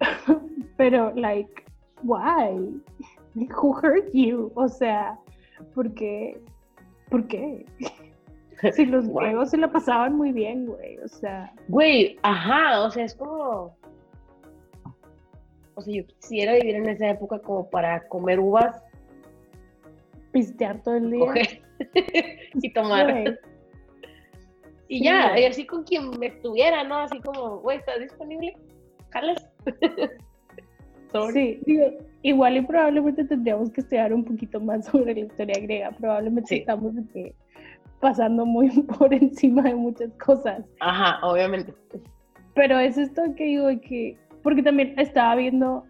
Pero, like, why? Who hurt you? O sea, ¿por qué? ¿Por qué? Si los griegos se la pasaban muy bien, güey. O sea, Güey, ajá, o sea, es como. O sea, yo quisiera vivir en esa época como para comer uvas, pistear todo el día. coger y tomar. Y sí, ya, y así con quien me estuviera, ¿no? Así como, güey, ¿estás disponible? ¿Jalas? Sí, digo, igual y probablemente tendríamos que estudiar un poquito más sobre la historia griega. Probablemente Sí. estamos que pasando muy por encima de muchas cosas. Ajá, obviamente. Pero es esto que digo que, porque también estaba viendo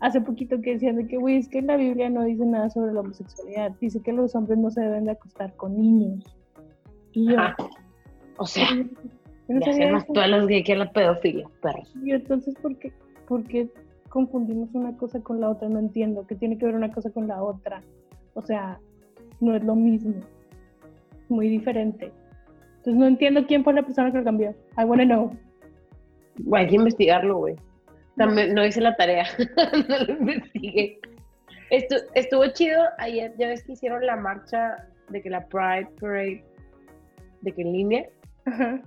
hace poquito que decían de que, güey, es que en la Biblia no dice nada sobre la homosexualidad. Dice que los hombres no se deben de acostar con niños. Y yo, Ajá. O sea, no las gays que a la pedofilia, perros. Y entonces, ¿por qué, ¿por qué confundimos una cosa con la otra? No entiendo. ¿Qué tiene que ver una cosa con la otra? O sea, no es lo mismo. Muy diferente. Entonces, no entiendo quién fue la persona que lo cambió. I wanna know. Hay que investigarlo, güey. También no hice la tarea, no lo investigué. Estu- estuvo chido ayer, ya ves que hicieron la marcha de que la Pride Parade, de que en línea, Ajá.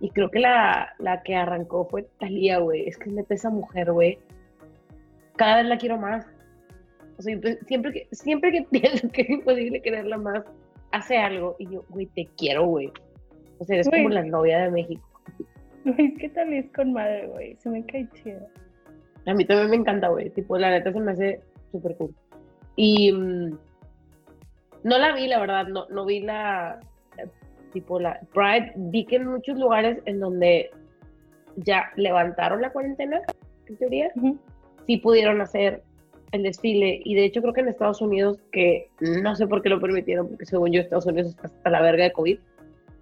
y creo que la, la que arrancó fue Talía, güey. Es que neta esa mujer, güey. Cada vez la quiero más. O sea, siempre que, siempre que pienso que es imposible quererla más, hace algo y yo, güey, te quiero, güey. O sea, eres como la novia de México. Güey, ¿qué tal es con madre, güey? Se me cae chido. A mí también me encanta, güey. Tipo, la neta se me hace súper cool. Y, mm, No la vi, la verdad, no, no vi la, tipo la Pride, vi que en muchos lugares en donde ya levantaron la cuarentena, en teoría, Ujú. sí pudieron hacer el desfile. Y de hecho creo que en Estados Unidos, que no sé por qué lo permitieron, porque según yo Estados Unidos está hasta la verga de COVID,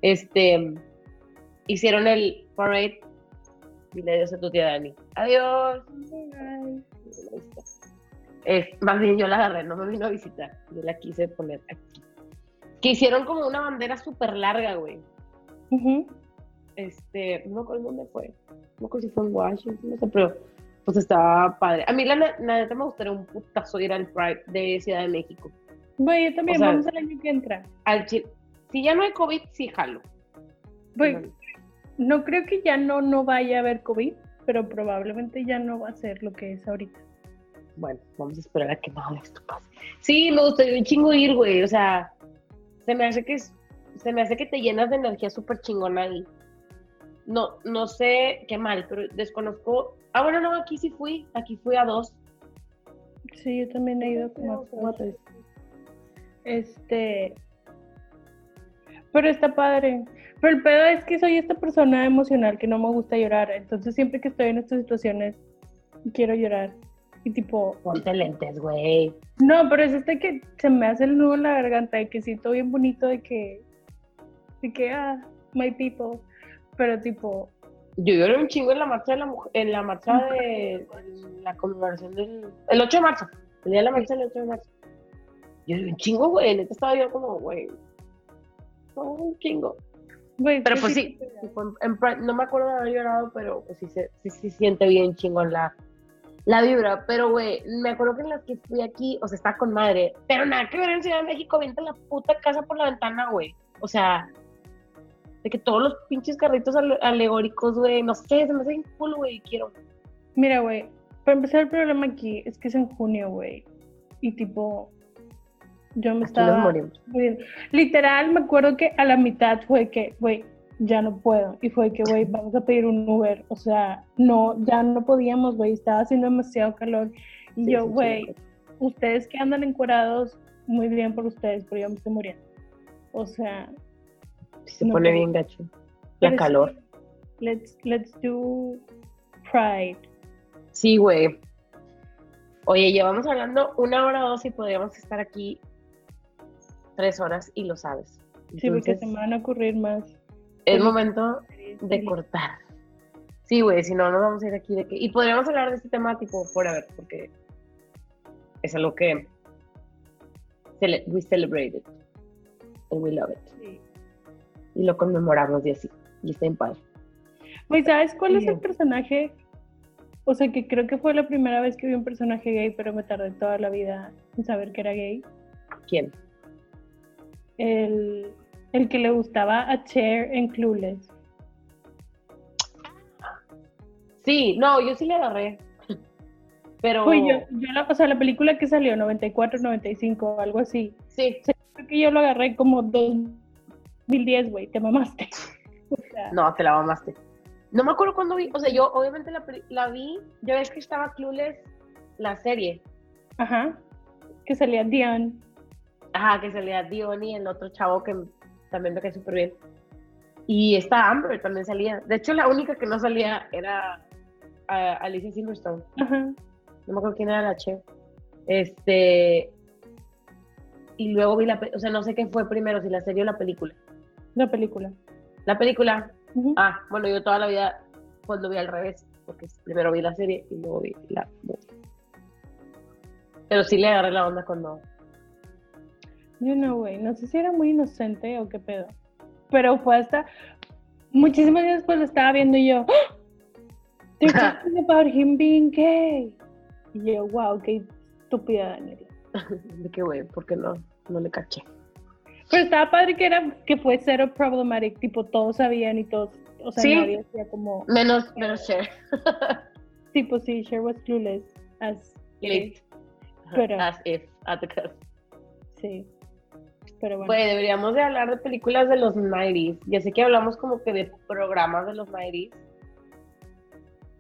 este, hicieron el parade y le adiós a tu tía Dani. Adiós. Es, más bien yo la agarré, no me vino a visitar. Yo la quise poner aquí. Que hicieron como una bandera súper larga, güey. Este, no me acuerdo dónde fue. No me acuerdo si fue en Washington, no sé, pero pues estaba padre. A mí la, la neta me gustaría un putazo ir al Pride de Ciudad de México. Güey, yo también, O sea- vamos al año que entra. Al chi- si ya no hay COVID, sí jalo. Güey, no creo que ya no, no vaya a haber COVID, pero probablemente ya no va a ser lo que es ahorita. Bueno, vamos a esperar a que nada de esto pase. Sí, me gustaría un chingo ir, güey. O sea, se me hace que es- se me hace que te llenas de energía súper chingona ahí. No, no sé qué mal, pero desconozco. Ah, bueno, no, aquí sí fui. Aquí fui a dos. Sí, yo también he ido como a cuatro. Este. Pero está padre. Pero el pedo es que soy esta persona emocional que no me gusta llorar. Entonces, siempre que estoy en estas situaciones, quiero llorar. Y tipo, Ponte lentes, güey. no, pero es este que se me hace el nudo en la garganta y que siento bien bonito de que. De que, ah, my people. Pero tipo, Yo lloré un chingo en la marcha de la mujer, en la marcha de en la conmemoración del el 8 de marzo, el día de la marcha del 8 de marzo. Yo lloré un chingo, güey, neta estaba yo como, güey, no, un chingo. Güey. Pero pues sí, en- no me acuerdo de haber llorado, pero pues sí se sí, sí siente bien chingón la, la vibra. Pero, güey, me acuerdo que en las que fui aquí, o sea, está con madre, pero nada que ver en Ciudad de México, viendo la puta casa por la ventana, güey. O sea, de que todos los pinches carritos ale- alegóricos, güey, no sé, se me hace bien cool, güey, quiero. Mira, güey, para empezar el problema aquí es que es en junio, güey. Y tipo, yo me Aquí estaba muriendo. Literal, me acuerdo que a la mitad fue que, güey, ya no puedo. Y fue que, güey, vamos a pedir un Uber. O sea, no, ya no podíamos, güey, estaba haciendo demasiado calor. Y Sí, yo, sí, sí, güey, ustedes que andan encuerados, muy bien por ustedes, pero yo me estoy muriendo. O sea, se No pone puedo. bien gacho. La calor. let's, let's do Pride. Sí, güey. Oye, llevamos hablando una hora o dos y podríamos estar aquí tres horas y lo sabes. Sí, porque se me van a ocurrir más. es momento de cortar. Sí, güey, si no, nos vamos a ir aquí de que... Y podríamos hablar de este tema tipo forever, porque es algo que cele- we celebrate it and we love it. Sí. Y lo conmemoramos y así. Y está en padre. Güey, ¿sabes cuál es el personaje? O sea, que creo que fue la primera vez que vi un personaje gay, pero me tardé toda la vida en saber que era gay. ¿Quién? El, el que le gustaba a Cher en Clueless. Sí, no, yo sí le agarré. Pero... Güey, yo, yo la, o sea, la película que salió, 94, 95, algo así. Sí, Creo que yo lo agarré como 2010, güey, te mamaste. O sea, No, te la mamaste. No me acuerdo cuándo vi, o sea, yo obviamente la vi, ya ves que estaba Clueless, la serie. Ajá. Que salía Dion. Ajá, que salía Dion y el otro chavo que también me cae súper bien. Y esta Amber también salía. De hecho, la única que no salía era Alicia Silverstone. Ajá. No me acuerdo quién era la chef. Este. Y luego vi la. O sea, no sé qué fue primero, si la serie o la película. La película. La película. Ah, bueno, yo toda la vida pues lo vi al revés, porque primero vi la serie y luego vi la. Pero sí le agarré la onda cuando... Yo no, güey. No sé si era muy inocente o qué pedo. Pero fue hasta muchísimos días después lo estaba viendo y yo. ¡Ah! They're talking about him being gay. Y yo, wow, qué estúpida Daniela. De que, güey, ¿por qué no? No le caché. Pero estaba padre que era que fue cero problematic, tipo todos sabían y todos, o sea, Sí. nadie hacía como Menos, menos Cher. tipo sí, Cher was clueless as Lit. Pero- As if, at the cusp. sí. Pero bueno. Deberíamos de hablar de películas de los 90s. Ya sé que hablamos como que de programas de los 90s.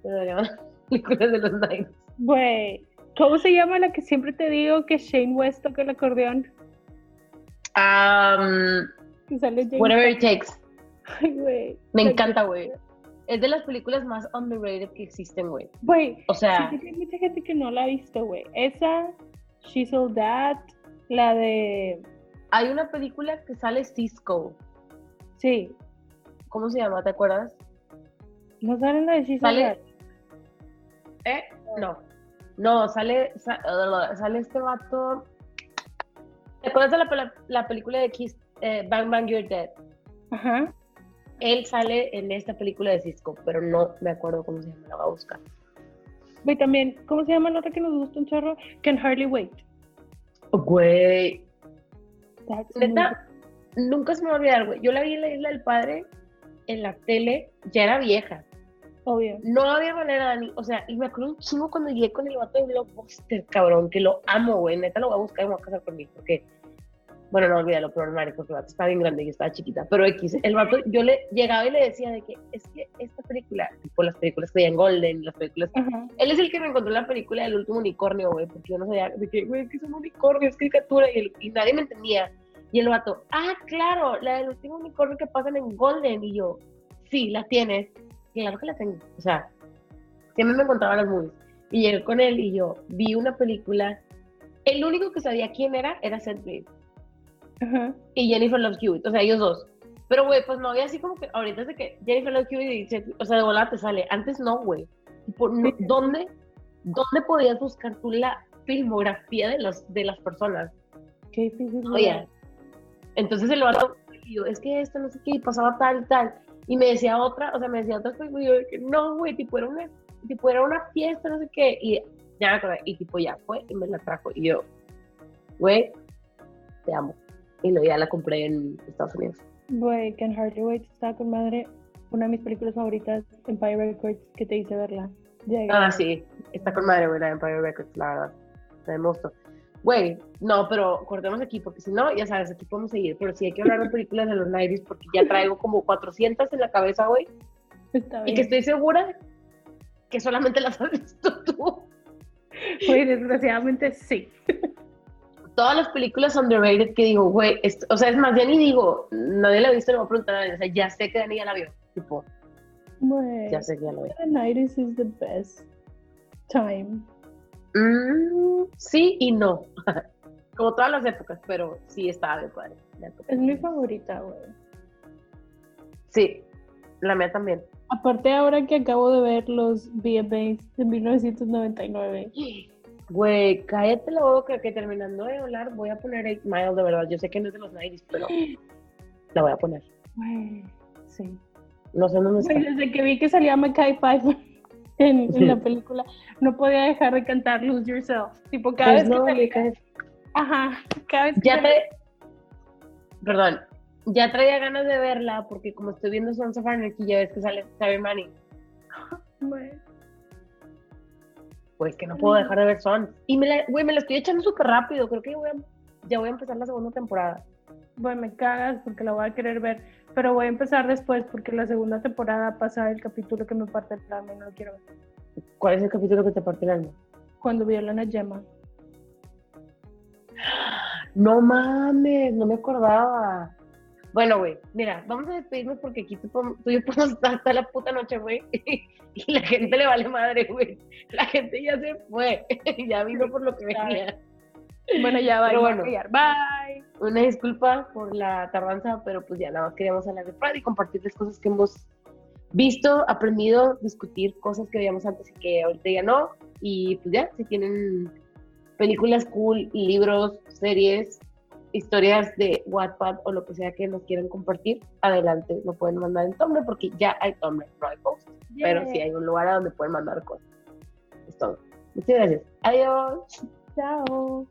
Pero deberíamos películas de los 90s. Güey, ¿cómo se llama la que siempre te digo que Shane West toca el acordeón? Um, Que sale James whatever it takes. Ay, güey. Me encanta, güey. Es de las películas más underrated que existen, güey. Güey, O sea, sí, hay mucha gente que no la ha visto, güey. Esa, She's All That, la de... hay una película que sale Cisco. Sí, ¿Cómo se llama? ¿Te acuerdas? no sale la de All Sale-. ¿Eh? No. No, sale, sa- sale este vato. ¿Te acuerdas de la, película de Kiss, eh, Bang Bang You're Dead? Ajá. Él sale en esta película de Cisco, pero no me acuerdo cómo se llama, la voy a buscar. Güey, también, ¿cómo se llama la otra que nos gusta un chorro? Can Hardly Wait. Güey, neta, nunca se me va a olvidar, güey. Yo la vi en la Isla del Padre, en la tele, ya era vieja. Obvio. No había manera, Dani. O sea, y me acuerdo un chingo cuando llegué con el vato de Blockbuster, cabrón, que lo amo, güey. Neta lo voy a buscar y me voy a casar conmigo, porque. Bueno, no olvídalo, pero el porque el vato estaba bien grande y yo estaba chiquita. Pero X, el vato, yo le llegaba y le decía de que es que esta película, tipo las películas que hay en Golden, las películas. Él es el que me encontró la película del último unicornio, güey, porque yo no sabía de que, güey, que es un unicornio, es caricatura, y, el- y nadie me entendía. Y el vato, ah, claro, la del último unicornio que pasan en Golden. Y yo, sí, la tienes. Claro que la tengo. O sea, siempre me encontraba las movies. Y llegué con él y yo vi una película. El único que sabía quién era era Seth Green Ajá. y Jennifer Love Hewitt. O sea, ellos dos. Pero, güey, pues no había así como que ahorita es de que Jennifer Love Hewitt y Seth- o sea, de volada te sale. Antes no, güey. No- ¿dónde, ¿Dónde podías buscar tú la filmografía de, los, de las personas? Qué había. Entonces el vato, y yo, es que esto no sé qué, y pasaba tal, tal. Y me decía otra, o sea, me decía otra cosa, y yo, no, güey, tipo era, una, tipo, era una fiesta, no sé qué. Y ya me acordé, y tipo, ya fue, y me la trajo. Y yo, güey, te amo. Y luego ya la compré en Estados Unidos. Güey, Can Hardly Wait está con madre. Una de mis películas favoritas, Empire Records, que te hice verla. Llegué. Ah, sí, está con madre, güey, la Empire Records, la verdad. Me gustó. Güey, no, pero cortemos aquí, porque si no, ya sabes, aquí podemos seguir. Pero sí hay que hablar de películas de los 90 porque ya traigo como 400 en la cabeza, güey. Y que estoy segura que solamente las has visto tú. Güey, desgraciadamente sí. Todas las películas underrated que digo, güey, o sea, es más, ya ni digo, nadie la ha visto, le voy a preguntar a nadie. O sea, ya sé que Dani ya la vio. Tipo, Güey. ya sé que ya la vio. The 90s is the best time. Mm, sí y no. Como todas las épocas, pero sí estaba de padre. Es mi favorita, güey. Sí, la mía también. Aparte, ahora que acabo de ver los VMAs de 1999. Güey, cállate la boca que terminando de hablar voy a poner 8 Mile de verdad. Yo sé que no es de los 90 pero la voy a poner. Güey, sí. No sé dónde está. Desde que vi que salía Mackay Piper en, en la película, no podía dejar de cantar Lose Yourself. Tipo, cada Pues vez no, que salía, hija, Ajá, cada vez que ya salía- te. Perdón, ya traía ganas de verla porque como estoy viendo Sons of Anarchy, ya ves que sale Terry Manning. Güey, Pues que no puedo dejar de ver Sons. Y me la, güey, me la estoy echando súper rápido. Creo que ya voy, a, ya voy a empezar la segunda temporada. güey, me cagas porque la voy a querer ver, pero voy a empezar después porque la segunda temporada pasa el capítulo que me parte el alma y no lo quiero ver. ¿Cuál es el capítulo que te parte el alma? Cuando violan a Gemma. No mames, no me acordaba. Bueno, güey, mira, vamos a despedirnos porque aquí tú, tú y yo podemos estar hasta la puta noche, güey. Y la gente le vale madre, güey. La gente ya se fue. Ya vino por lo que venía. Bueno, ya va, bueno. Bye. Una disculpa por la tardanza, pero pues ya nada más queríamos hablar de Pride y compartirles cosas que hemos visto, aprendido, discutir cosas que veíamos antes y que ahorita ya no. Y pues ya, si tienen películas cool, libros, series, historias de Wattpad o lo que sea que nos quieran compartir, adelante, lo pueden mandar en Tumblr porque ya hay Tumblr, no hay post, pero sí hay un lugar a donde pueden mandar cosas. Es todo. Muchas gracias. Adiós. Chao.